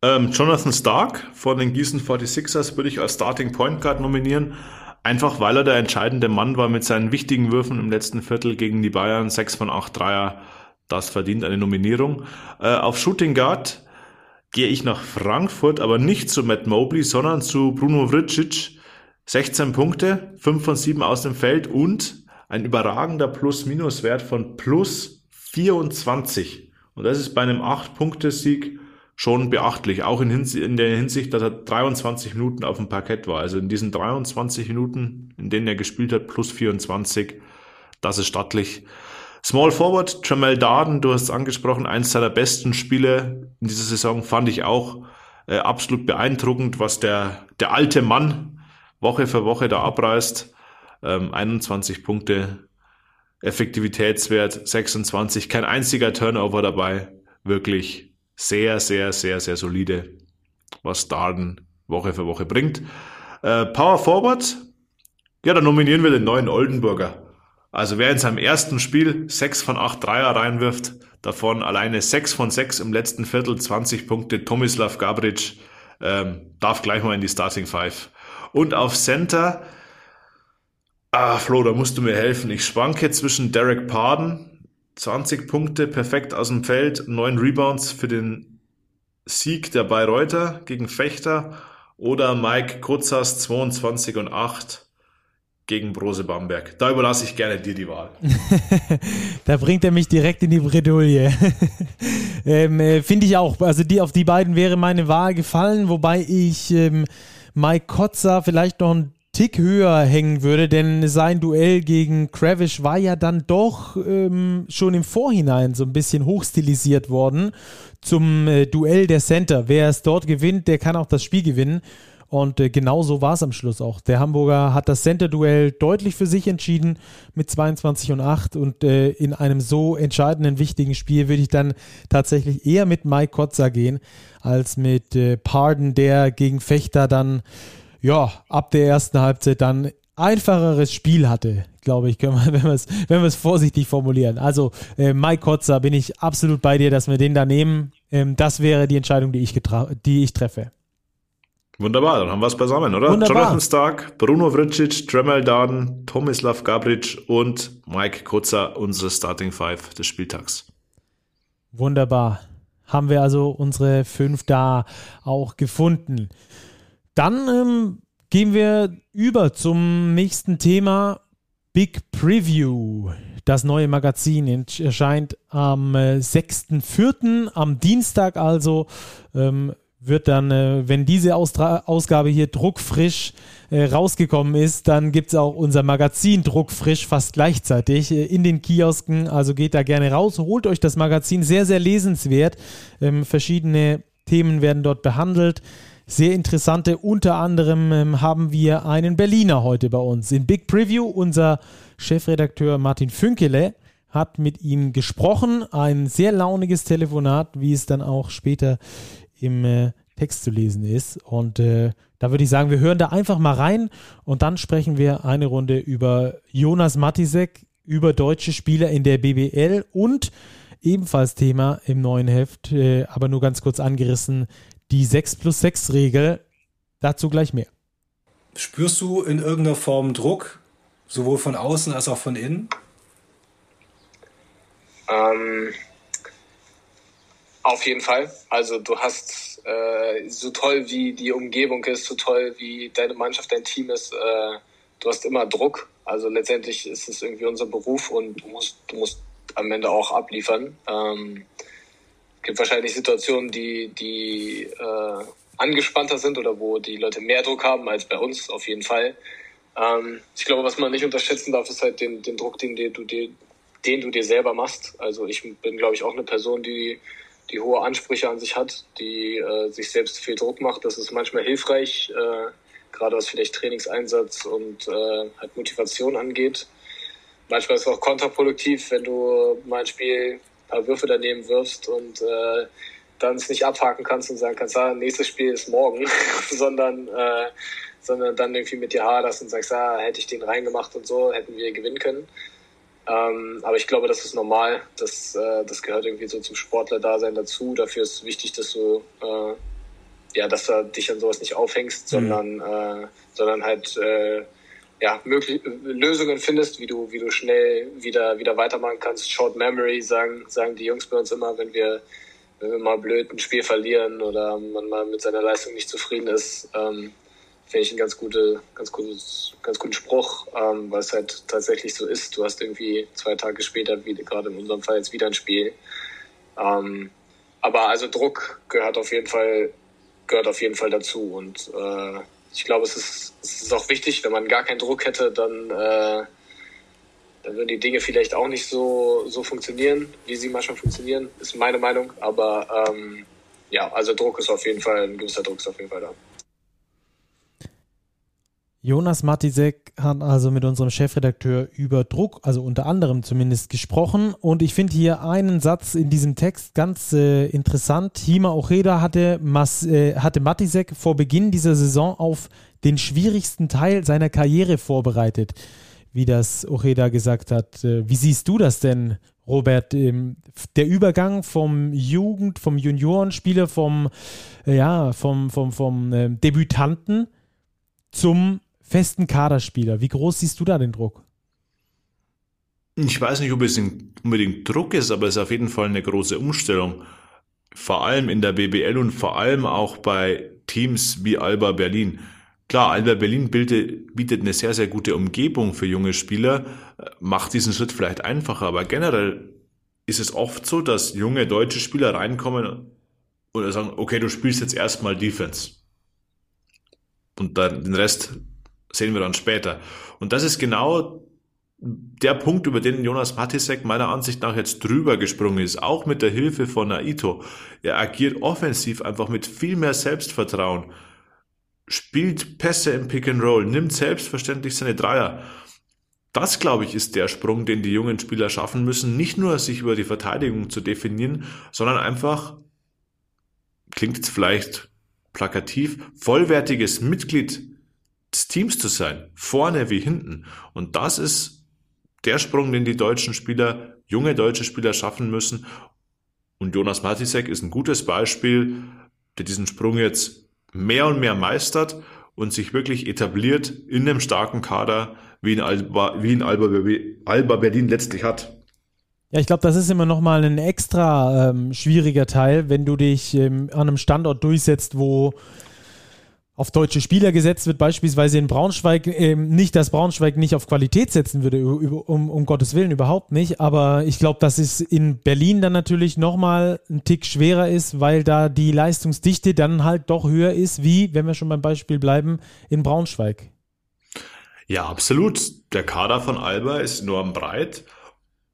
Ähm, Jonathan Stark von den Gießen 46ers würde ich als Starting Point Guard nominieren. Einfach weil er der entscheidende Mann war mit seinen wichtigen Würfen im letzten Viertel gegen die Bayern. 6 von 8 Dreier. Das verdient eine Nominierung. Äh, auf Shooting Guard gehe ich nach Frankfurt, aber nicht zu Matt Mobley, sondern zu Bruno Vricic. 16 Punkte, 5 von 7 aus dem Feld und ein überragender Plus-Minus-Wert von plus 24. Und das ist bei einem 8-Punkte-Sieg schon beachtlich, auch in, in, der Hinsicht, dass er 23 Minuten auf dem Parkett war. Also in diesen 23 Minuten, in denen er gespielt hat, plus 24, das ist stattlich. Small Forward, Jamel Darden, du hast es angesprochen, eins seiner besten Spiele in dieser Saison, fand ich auch äh, absolut beeindruckend, was der, der alte Mann Woche für Woche da abreißt. Ähm, 21 Punkte, Effektivitätswert 26, kein einziger Turnover dabei. Wirklich sehr, sehr, sehr, sehr solide, was Darden Woche für Woche bringt. Äh, Power Forward, ja, da nominieren wir den neuen Oldenburger. Also wer in seinem ersten Spiel 6 von 8 Dreier reinwirft, davon alleine 6 von 6 im letzten Viertel, 20 Punkte, Tomislav Gabric, ähm, darf gleich mal in die Starting Five. Und auf Center, ah Flo, da musst du mir helfen. Ich schwanke zwischen Derek Pardon 20 Punkte, perfekt aus dem Feld, 9 Rebounds für den Sieg der Bayreuther gegen Fechter oder Mike Kurzas 22 und 8 gegen Brose Bamberg. Da überlasse ich gerne dir die Wahl. da bringt er mich direkt in die Bredouille. ähm, äh, Finde ich auch. Also die, auf die beiden wäre meine Wahl gefallen, wobei ich ähm, Mike Kotzer vielleicht noch ein Tick höher hängen würde, denn sein Duell gegen Kravish war ja dann doch ähm, schon im Vorhinein so ein bisschen hochstilisiert worden zum äh, Duell der Center. Wer es dort gewinnt, der kann auch das Spiel gewinnen. Und äh, genau so war es am Schluss auch. Der Hamburger hat das Center-Duell deutlich für sich entschieden mit 22 und 8 und äh, in einem so entscheidenden, wichtigen Spiel würde ich dann tatsächlich eher mit Mike Kotzer gehen, als mit äh, Pardon, der gegen Fechter dann ja, ab der ersten Halbzeit dann einfacheres Spiel hatte, glaube ich, können wir, wenn wir es wenn vorsichtig formulieren. Also äh, Mike Kotzer bin ich absolut bei dir, dass wir den da nehmen. Ähm, das wäre die Entscheidung, die ich, die ich treffe. Wunderbar, dann haben wir es beisammen, oder? Wunderbar. Jonathan Stark, Bruno Vricic, Dremel Darden, Tomislav Gabric und Mike Kotzer, unsere Starting Five des Spieltags. Wunderbar. Haben wir also unsere fünf da auch gefunden. Dann ähm, gehen wir über zum nächsten Thema. Big Preview. Das neue Magazin erscheint am äh, 6.4., am Dienstag also. Ähm, wird dann, äh, wenn diese Austra Ausgabe hier druckfrisch äh, rausgekommen ist, dann gibt es auch unser Magazin druckfrisch fast gleichzeitig äh, in den Kiosken. Also geht da gerne raus, holt euch das Magazin, sehr, sehr lesenswert. Ähm, verschiedene Themen werden dort behandelt sehr interessante. Unter anderem ähm, haben wir einen Berliner heute bei uns. In Big Preview, unser Chefredakteur Martin Fünkele hat mit ihm gesprochen. Ein sehr launiges Telefonat, wie es dann auch später im äh, Text zu lesen ist. Und äh, da würde ich sagen, wir hören da einfach mal rein und dann sprechen wir eine Runde über Jonas Matisek, über deutsche Spieler in der BBL und ebenfalls Thema im neuen Heft, äh, aber nur ganz kurz angerissen, die 6 plus 6 Regel. Dazu gleich mehr. Spürst du in irgendeiner Form Druck, sowohl von außen als auch von innen? Ähm, auf jeden Fall. Also du hast äh, so toll wie die Umgebung ist, so toll wie deine Mannschaft, dein Team ist, äh, du hast immer Druck. Also letztendlich ist es irgendwie unser Beruf und du musst, du musst am Ende auch abliefern. Ähm, gibt wahrscheinlich Situationen, die, die äh, angespannter sind oder wo die Leute mehr Druck haben als bei uns, auf jeden Fall. Ähm, ich glaube, was man nicht unterschätzen darf, ist halt den, den Druck, den, den, du dir, den du dir selber machst. Also ich bin, glaube ich, auch eine Person, die, die hohe Ansprüche an sich hat, die äh, sich selbst viel Druck macht. Das ist manchmal hilfreich, äh, gerade was vielleicht Trainingseinsatz und äh, halt Motivation angeht. Manchmal ist es auch kontraproduktiv, wenn du mal ein Spiel paar Würfe daneben wirfst und äh, dann es nicht abhaken kannst und sagen kannst, ah, nächstes Spiel ist morgen, sondern, äh, sondern dann irgendwie mit dir haderst und sagst, ah, hätte ich den reingemacht und so, hätten wir gewinnen können. Ähm, aber ich glaube, das ist normal. Das, äh, das gehört irgendwie so zum Sportler-Dasein dazu. Dafür ist wichtig, dass du äh, ja, dass du dich an sowas nicht aufhängst, mhm. sondern, äh, sondern halt äh, ja, möglich, Lösungen findest, wie du, wie du schnell wieder, wieder weitermachen kannst. Short Memory sagen, sagen die Jungs bei uns immer, wenn wir, wenn wir mal blöd ein Spiel verlieren oder man mal mit seiner Leistung nicht zufrieden ist, ähm, finde ich ein ganz, gute, ganz, gutes, ganz guten Spruch, ähm, weil es halt tatsächlich so ist. Du hast irgendwie zwei Tage später, wie gerade in unserem Fall jetzt wieder ein Spiel. Ähm, aber also Druck gehört auf jeden Fall, gehört auf jeden Fall dazu. Und äh, ich glaube, es ist, es ist auch wichtig, wenn man gar keinen Druck hätte, dann, äh, dann würden die Dinge vielleicht auch nicht so, so funktionieren, wie sie manchmal funktionieren, ist meine Meinung. Aber ähm, ja, also Druck ist auf jeden Fall, ein gewisser Druck ist auf jeden Fall da. Jonas Matisek hat also mit unserem Chefredakteur über Druck, also unter anderem zumindest, gesprochen. Und ich finde hier einen Satz in diesem Text ganz äh, interessant. Hima Ocheda hatte, Mas, äh, hatte Matisek vor Beginn dieser Saison auf den schwierigsten Teil seiner Karriere vorbereitet, wie das Ocheda gesagt hat. Äh, wie siehst du das denn, Robert? Ähm, der Übergang vom Jugend, vom Juniorenspieler, vom, äh, ja, vom, vom, vom äh, Debütanten zum festen Kaderspieler. Wie groß siehst du da den Druck? Ich weiß nicht, ob es unbedingt Druck ist, aber es ist auf jeden Fall eine große Umstellung. Vor allem in der BBL und vor allem auch bei Teams wie Alba Berlin. Klar, Alba Berlin bietet, eine sehr, sehr gute Umgebung für junge Spieler, macht diesen Schritt vielleicht einfacher, aber generell ist es oft so, dass junge deutsche Spieler reinkommen und sagen, okay, du spielst jetzt erstmal Defense. Und dann den Rest sehen wir dann später. Und das ist genau der Punkt, über den Jonas Matisek meiner Ansicht nach jetzt drüber gesprungen ist, auch mit der Hilfe von Naito. Er agiert offensiv einfach mit viel mehr Selbstvertrauen, spielt Pässe im Pick and Roll, nimmt selbstverständlich seine Dreier. Das, glaube ich, ist der Sprung, den die jungen Spieler schaffen müssen, nicht nur sich über die Verteidigung zu definieren, sondern einfach, klingt jetzt vielleicht plakativ, vollwertiges Mitglied des Teams zu sein, vorne wie hinten. Und das ist der Sprung, den die deutschen Spieler, junge deutsche Spieler schaffen müssen. Und Jonas Matisek ist ein gutes Beispiel, der diesen Sprung jetzt mehr und mehr meistert und sich wirklich etabliert in einem starken Kader, wie in Alba, wie in Alba, Alba Berlin letztlich hat. Ja, ich glaube, das ist immer nochmal ein extra ähm, schwieriger Teil, wenn du dich ähm, an einem Standort durchsetzt, wo auf deutsche Spieler gesetzt wird, beispielsweise in Braunschweig, äh, nicht, dass Braunschweig nicht auf Qualität setzen würde, um, um Gottes Willen überhaupt nicht, aber ich glaube, dass es in Berlin dann natürlich nochmal ein Tick schwerer ist, weil da die Leistungsdichte dann halt doch höher ist, wie, wenn wir schon beim Beispiel bleiben, in Braunschweig. Ja, absolut. Der Kader von Alba ist enorm breit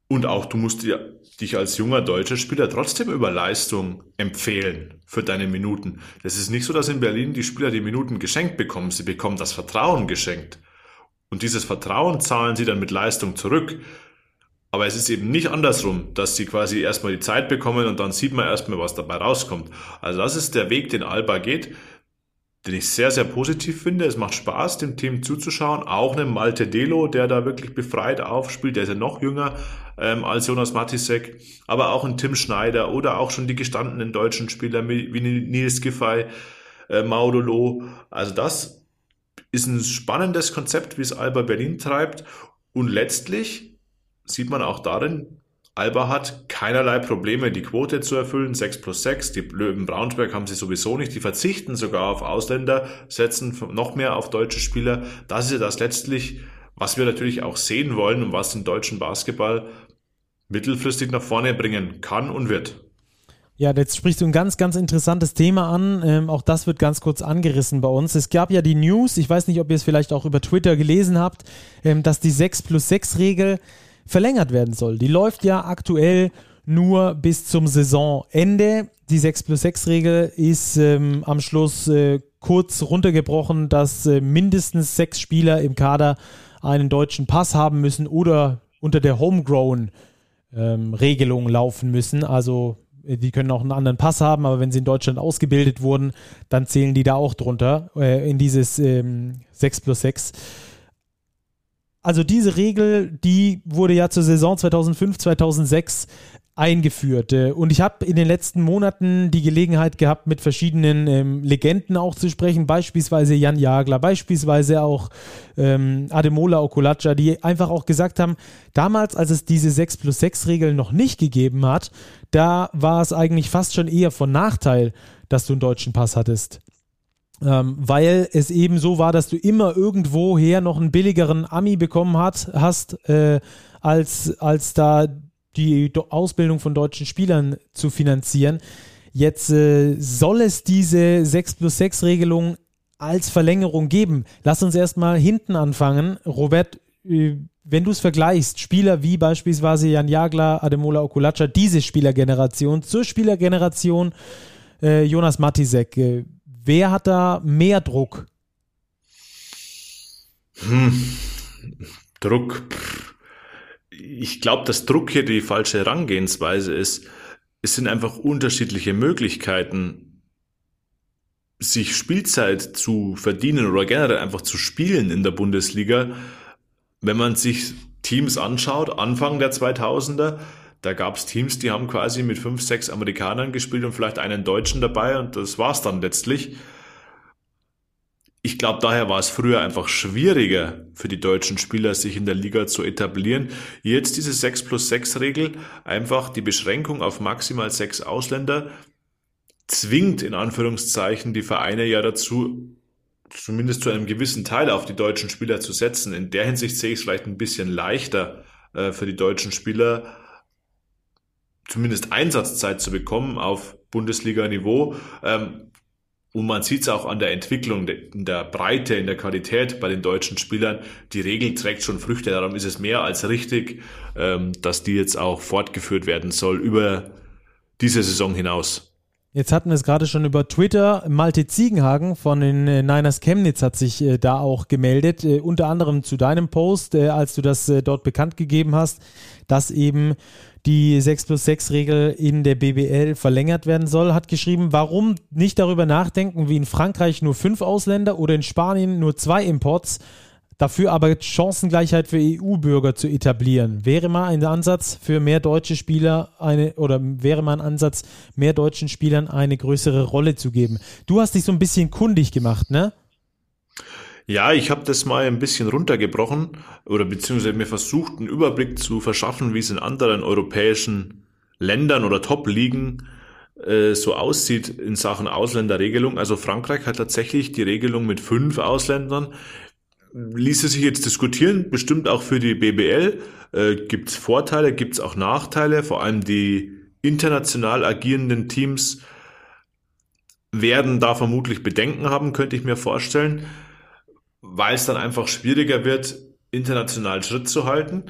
und auch du musst dir dich als junger deutscher Spieler trotzdem über Leistung empfehlen für deine Minuten. Das ist nicht so, dass in Berlin die Spieler die Minuten geschenkt bekommen. Sie bekommen das Vertrauen geschenkt. Und dieses Vertrauen zahlen sie dann mit Leistung zurück. Aber es ist eben nicht andersrum, dass sie quasi erstmal die Zeit bekommen und dann sieht man erstmal, was dabei rauskommt. Also das ist der Weg, den Alba geht den ich sehr, sehr positiv finde. Es macht Spaß, dem Team zuzuschauen. Auch einem Malte Delo, der da wirklich befreit aufspielt. Der ist ja noch jünger ähm, als Jonas Matisek. Aber auch ein Tim Schneider oder auch schon die gestandenen deutschen Spieler wie Nils Giffey, äh, Maudolo. Also das ist ein spannendes Konzept, wie es Alba Berlin treibt. Und letztlich sieht man auch darin, Alba hat keinerlei Probleme, die Quote zu erfüllen. 6 plus 6. Die Löwen Braunschweig haben sie sowieso nicht. Die verzichten sogar auf Ausländer, setzen noch mehr auf deutsche Spieler. Das ist ja das letztlich, was wir natürlich auch sehen wollen und was den deutschen Basketball mittelfristig nach vorne bringen kann und wird. Ja, jetzt sprichst du ein ganz, ganz interessantes Thema an. Ähm, auch das wird ganz kurz angerissen bei uns. Es gab ja die News, ich weiß nicht, ob ihr es vielleicht auch über Twitter gelesen habt, ähm, dass die 6 plus 6 Regel verlängert werden soll. Die läuft ja aktuell nur bis zum Saisonende. Die 6 plus 6 Regel ist ähm, am Schluss äh, kurz runtergebrochen, dass äh, mindestens sechs Spieler im Kader einen deutschen Pass haben müssen oder unter der Homegrown ähm, Regelung laufen müssen. Also äh, die können auch einen anderen Pass haben, aber wenn sie in Deutschland ausgebildet wurden, dann zählen die da auch drunter äh, in dieses ähm, 6 plus 6 also diese Regel, die wurde ja zur Saison 2005, 2006 eingeführt. Äh, und ich habe in den letzten Monaten die Gelegenheit gehabt, mit verschiedenen ähm, Legenden auch zu sprechen, beispielsweise Jan Jagler, beispielsweise auch ähm, Ademola Okulacha, die einfach auch gesagt haben, damals, als es diese 6 plus 6 Regel noch nicht gegeben hat, da war es eigentlich fast schon eher von Nachteil, dass du einen deutschen Pass hattest. Ähm, weil es eben so war, dass du immer irgendwoher noch einen billigeren Ami bekommen hat, hast, äh, als, als da die Ausbildung von deutschen Spielern zu finanzieren. Jetzt äh, soll es diese 6 plus 6 Regelung als Verlängerung geben. Lass uns erstmal hinten anfangen. Robert, äh, wenn du es vergleichst, Spieler wie beispielsweise Jan Jagler, Ademola Okulacha, diese Spielergeneration zur Spielergeneration äh, Jonas Matisek, äh, wer hat da mehr Druck? Hm. Druck. Ich glaube, dass Druck hier die falsche Herangehensweise ist. Es sind einfach unterschiedliche Möglichkeiten, sich Spielzeit zu verdienen oder generell einfach zu spielen in der Bundesliga wenn man sich Teams anschaut, Anfang der 2000er, da gab es Teams, die haben quasi mit fünf, sechs Amerikanern gespielt und vielleicht einen Deutschen dabei und das war's dann letztlich. Ich glaube, daher war es früher einfach schwieriger für die deutschen Spieler, sich in der Liga zu etablieren. Jetzt diese 6 plus 6 Regel, einfach die Beschränkung auf maximal sechs Ausländer, zwingt in Anführungszeichen die Vereine ja dazu, zumindest zu einem gewissen Teil auf die deutschen Spieler zu setzen. In der Hinsicht sehe ich es vielleicht ein bisschen leichter äh, für die deutschen Spieler, zumindest Einsatzzeit zu bekommen auf Bundesliga-Niveau. Ähm, und man sieht es auch an der Entwicklung, in der Breite, in der Qualität bei den deutschen Spielern. Die Regel trägt schon Früchte. Darum ist es mehr als richtig, ähm, dass die jetzt auch fortgeführt werden soll über diese Saison hinaus. Jetzt hatten wir es gerade schon über Twitter. Malte Ziegenhagen von den äh, Niners Chemnitz hat sich äh, da auch gemeldet, äh, unter anderem zu deinem Post, als du das dort bekannt gegeben hast, dass eben die 6 plus 6 Regel in der BBL verlängert werden soll, hat geschrieben, warum nicht darüber nachdenken, wie in Frankreich nur fünf Ausländer oder in Spanien nur zwei Imports Dafür aber Chancengleichheit für EU-Bürger zu etablieren. Wäre mal ein Ansatz für mehr deutsche Spieler eine oder wäre mal ein Ansatz, mehr deutschen Spielern eine größere Rolle zu geben. Du hast dich so ein bisschen kundig gemacht, ne? Ja, ich habe das mal ein bisschen runtergebrochen oder beziehungsweise mir versucht, einen Überblick zu verschaffen, wie es in anderen europäischen Ländern oder Top-Ligen äh, so aussieht in Sachen Ausländerregelung. Also Frankreich hat tatsächlich die Regelung mit fünf Ausländern ließe sich jetzt diskutieren, bestimmt auch für die BBL. Äh, gibt es Vorteile, gibt es auch Nachteile, vor allem die international agierenden Teams werden da vermutlich Bedenken haben, könnte ich mir vorstellen, weil es dann einfach schwieriger wird, international Schritt zu halten.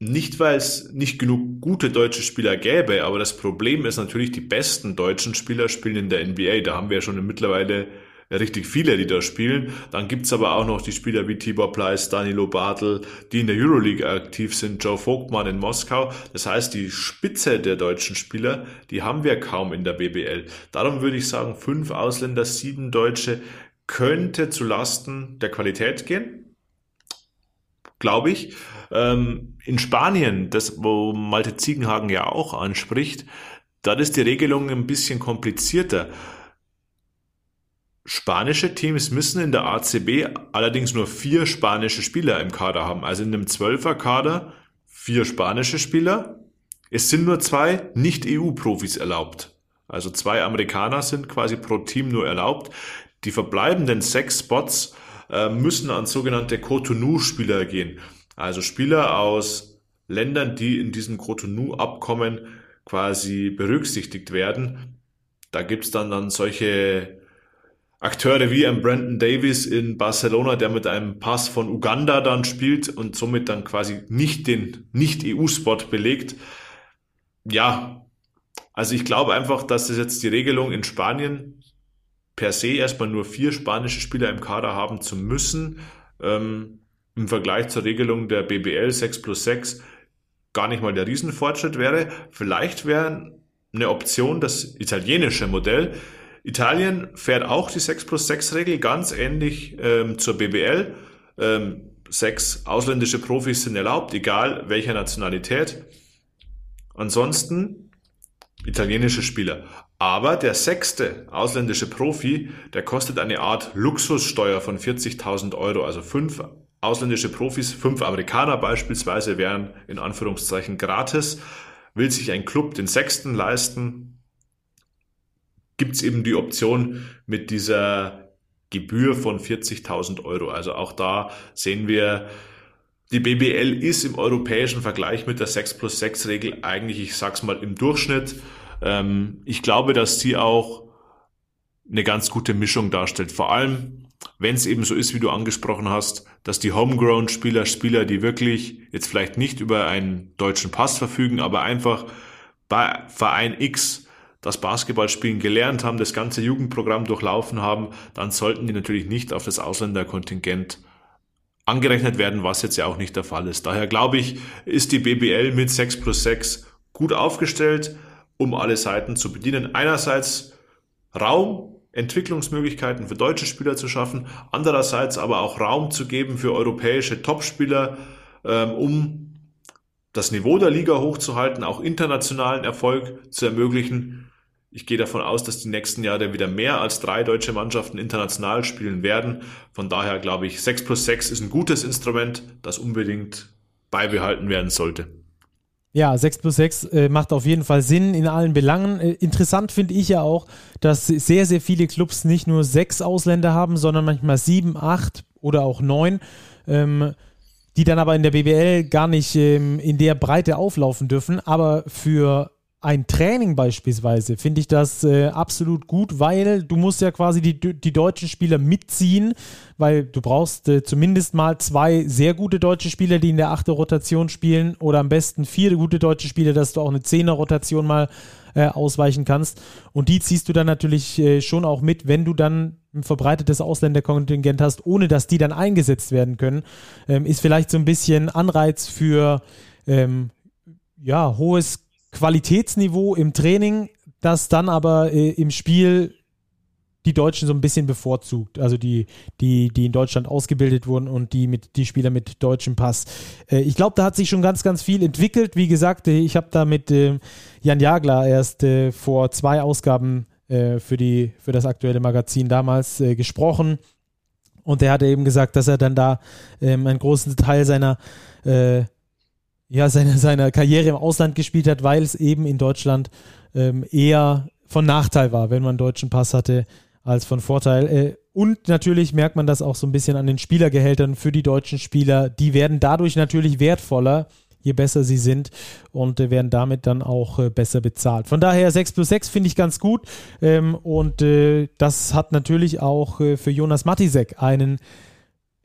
Nicht, weil es nicht genug gute deutsche Spieler gäbe, aber das Problem ist natürlich, die besten deutschen Spieler spielen in der NBA. Da haben wir ja schon mittlerweile richtig viele, die da spielen. Dann gibt's aber auch noch die Spieler wie Tibor Pleiss, Danilo Bartel, die in der Euroleague aktiv sind, Joe Vogtmann in Moskau. Das heißt, die Spitze der deutschen Spieler, die haben wir kaum in der BBL. Darum würde ich sagen, fünf Ausländer, sieben Deutsche könnte zu Lasten der Qualität gehen. Glaube ich. Ähm, in Spanien, das, wo Malte Ziegenhagen ja auch anspricht, da ist die Regelung ein bisschen komplizierter. Spanische Teams müssen in der ACB allerdings nur vier spanische Spieler im Kader haben. Also in einem Zwölfer-Kader vier spanische Spieler. Es sind nur zwei Nicht-EU-Profis erlaubt. Also zwei Amerikaner sind quasi pro Team nur erlaubt. Die verbleibenden sechs Spots äh, müssen an sogenannte Cotonou-Spieler gehen. Also Spieler aus Ländern, die in diesem Cotonou-Abkommen quasi berücksichtigt werden. Da gibt's dann dann solche Akteure wie ein Brandon Davis in Barcelona, der mit einem Pass von Uganda dann spielt und somit dann quasi nicht den Nicht-EU-Spot belegt. Ja, also ich glaube einfach, dass es jetzt die Regelung in Spanien per se erstmal nur vier spanische Spieler im Kader haben zu müssen, ähm, im Vergleich zur Regelung der BBL 6 plus 6 gar nicht mal der Riesenfortschritt wäre. Vielleicht wäre eine Option das italienische Modell, Italien fährt auch die 6 plus 6 Regel, ganz ähnlich ähm, zur BBL. Ähm, sechs ausländische Profis sind erlaubt, egal welcher Nationalität. Ansonsten italienische Spieler. Aber der sechste ausländische Profi, der kostet eine Art Luxussteuer von 40.000 Euro. Also fünf ausländische Profis, fünf Amerikaner beispielsweise wären in Anführungszeichen gratis. Will sich ein Club den sechsten leisten, gibt es eben die Option mit dieser Gebühr von 40.000 Euro. Also auch da sehen wir, die BBL ist im europäischen Vergleich mit der 6 plus 6 Regel eigentlich, ich sag's mal, im Durchschnitt. Ähm, ich glaube, dass sie auch eine ganz gute Mischung darstellt. Vor allem, wenn es eben so ist, wie du angesprochen hast, dass die Homegrown-Spieler, Spieler, die wirklich jetzt vielleicht nicht über einen deutschen Pass verfügen, aber einfach bei Verein X das Basketballspielen gelernt haben, das ganze Jugendprogramm durchlaufen haben, dann sollten die natürlich nicht auf das Ausländerkontingent angerechnet werden, was jetzt ja auch nicht der Fall ist. Daher glaube ich, ist die BBL mit 6 plus 6 gut aufgestellt, um alle Seiten zu bedienen. Einerseits Raum, Entwicklungsmöglichkeiten für deutsche Spieler zu schaffen, andererseits aber auch Raum zu geben für europäische Topspieler, ähm, um das Niveau der Liga hochzuhalten, auch internationalen Erfolg zu ermöglichen. Ich gehe davon aus, dass die nächsten Jahre wieder mehr als drei deutsche Mannschaften international spielen werden. Von daher glaube ich, 6 plus 6 ist ein gutes Instrument, das unbedingt beibehalten werden sollte. Ja, 6 plus 6 äh, macht auf jeden Fall Sinn in allen Belangen. Äh, interessant finde ich ja auch, dass sehr, sehr viele Clubs nicht nur sechs Ausländer haben, sondern manchmal sieben, acht oder auch neun. Ähm, die dann aber in der BBL gar nicht ähm, in der Breite auflaufen dürfen. Aber für ein Training beispielsweise finde ich das äh, absolut gut, weil du musst ja quasi die, die deutschen Spieler mitziehen, weil du brauchst äh, zumindest mal zwei sehr gute deutsche Spieler, die in der achte Rotation spielen oder am besten vier gute deutsche Spieler, dass du auch eine zehner Rotation mal äh, ausweichen kannst. Und die ziehst du dann natürlich äh, schon auch mit, wenn du dann ein verbreitetes Ausländerkontingent hast, ohne dass die dann eingesetzt werden können. Ähm, ist vielleicht so ein bisschen Anreiz für ähm, ja, hohes Qualitätsniveau im Training, das dann aber äh, im Spiel die Deutschen so ein bisschen bevorzugt, also die, die, die in Deutschland ausgebildet wurden und die mit die Spieler mit deutschem Pass. Äh, ich glaube, da hat sich schon ganz, ganz viel entwickelt. Wie gesagt, äh, ich habe da mit äh, Jan Jagler erst äh, vor zwei Ausgaben äh, für die für das aktuelle Magazin damals äh, gesprochen und der hatte eben gesagt, dass er dann da ähm, einen großen Teil seiner ja, seine, seiner Karriere im Ausland gespielt hat, weil es eben in Deutschland ähm, eher von Nachteil war, wenn man einen deutschen Pass hatte, als von Vorteil. Äh, und natürlich merkt man das auch so ein bisschen an den Spielergehältern für die deutschen Spieler. Die werden dadurch natürlich wertvoller, je besser sie sind und äh, werden damit dann auch äh, besser bezahlt. Von daher 6 plus 6 finde ich ganz gut ähm, und äh, das hat natürlich auch äh, für Jonas Matisek einen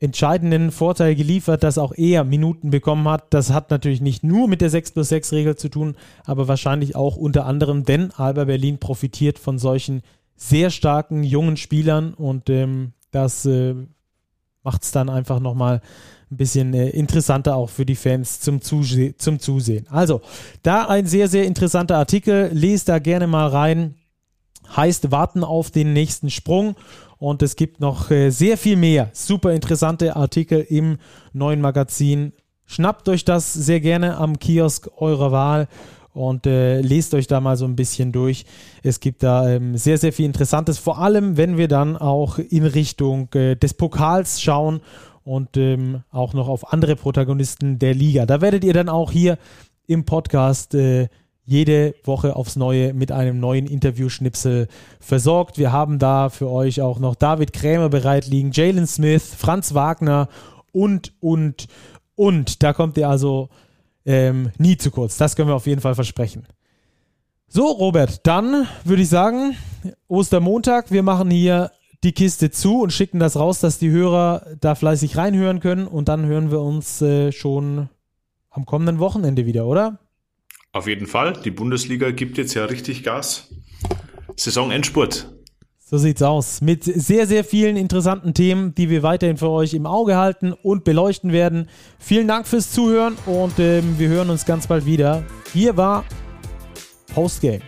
entscheidenden Vorteil geliefert, dass auch er Minuten bekommen hat. Das hat natürlich nicht nur mit der 6 plus 6 Regel zu tun, aber wahrscheinlich auch unter anderem, denn Alba Berlin profitiert von solchen sehr starken jungen Spielern und ähm, das äh, macht es dann einfach nochmal ein bisschen äh, interessanter auch für die Fans zum, Zuse zum Zusehen. Also, da ein sehr, sehr interessanter Artikel. Lest da gerne mal rein. Heißt, warten auf den nächsten Sprung und es gibt noch äh, sehr viel mehr super interessante Artikel im neuen Magazin. Schnappt euch das sehr gerne am Kiosk eurer Wahl und äh, lest euch da mal so ein bisschen durch. Es gibt da ähm, sehr, sehr viel Interessantes, vor allem wenn wir dann auch in Richtung äh, des Pokals schauen und ähm, auch noch auf andere Protagonisten der Liga. Da werdet ihr dann auch hier im Podcast äh, jede Woche aufs Neue mit einem neuen Interviewschnipsel versorgt. Wir haben da für euch auch noch David Krämer bereit liegen, Jalen Smith, Franz Wagner und, und, und. Da kommt ihr also ähm, nie zu kurz. Das können wir auf jeden Fall versprechen. So, Robert, dann würde ich sagen, Ostermontag, wir machen hier die Kiste zu und schicken das raus, dass die Hörer da fleißig reinhören können und dann hören wir uns äh, schon am kommenden Wochenende wieder, oder? Auf jeden Fall. Die Bundesliga gibt jetzt ja richtig Gas. Saisonendspurt. So sieht's aus. Mit sehr, sehr vielen interessanten Themen, die wir weiterhin für euch im Auge halten und beleuchten werden. Vielen Dank fürs Zuhören und ähm, wir hören uns ganz bald wieder. Hier war Postgame.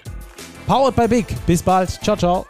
Powered by Big. Bis bald. Ciao, ciao.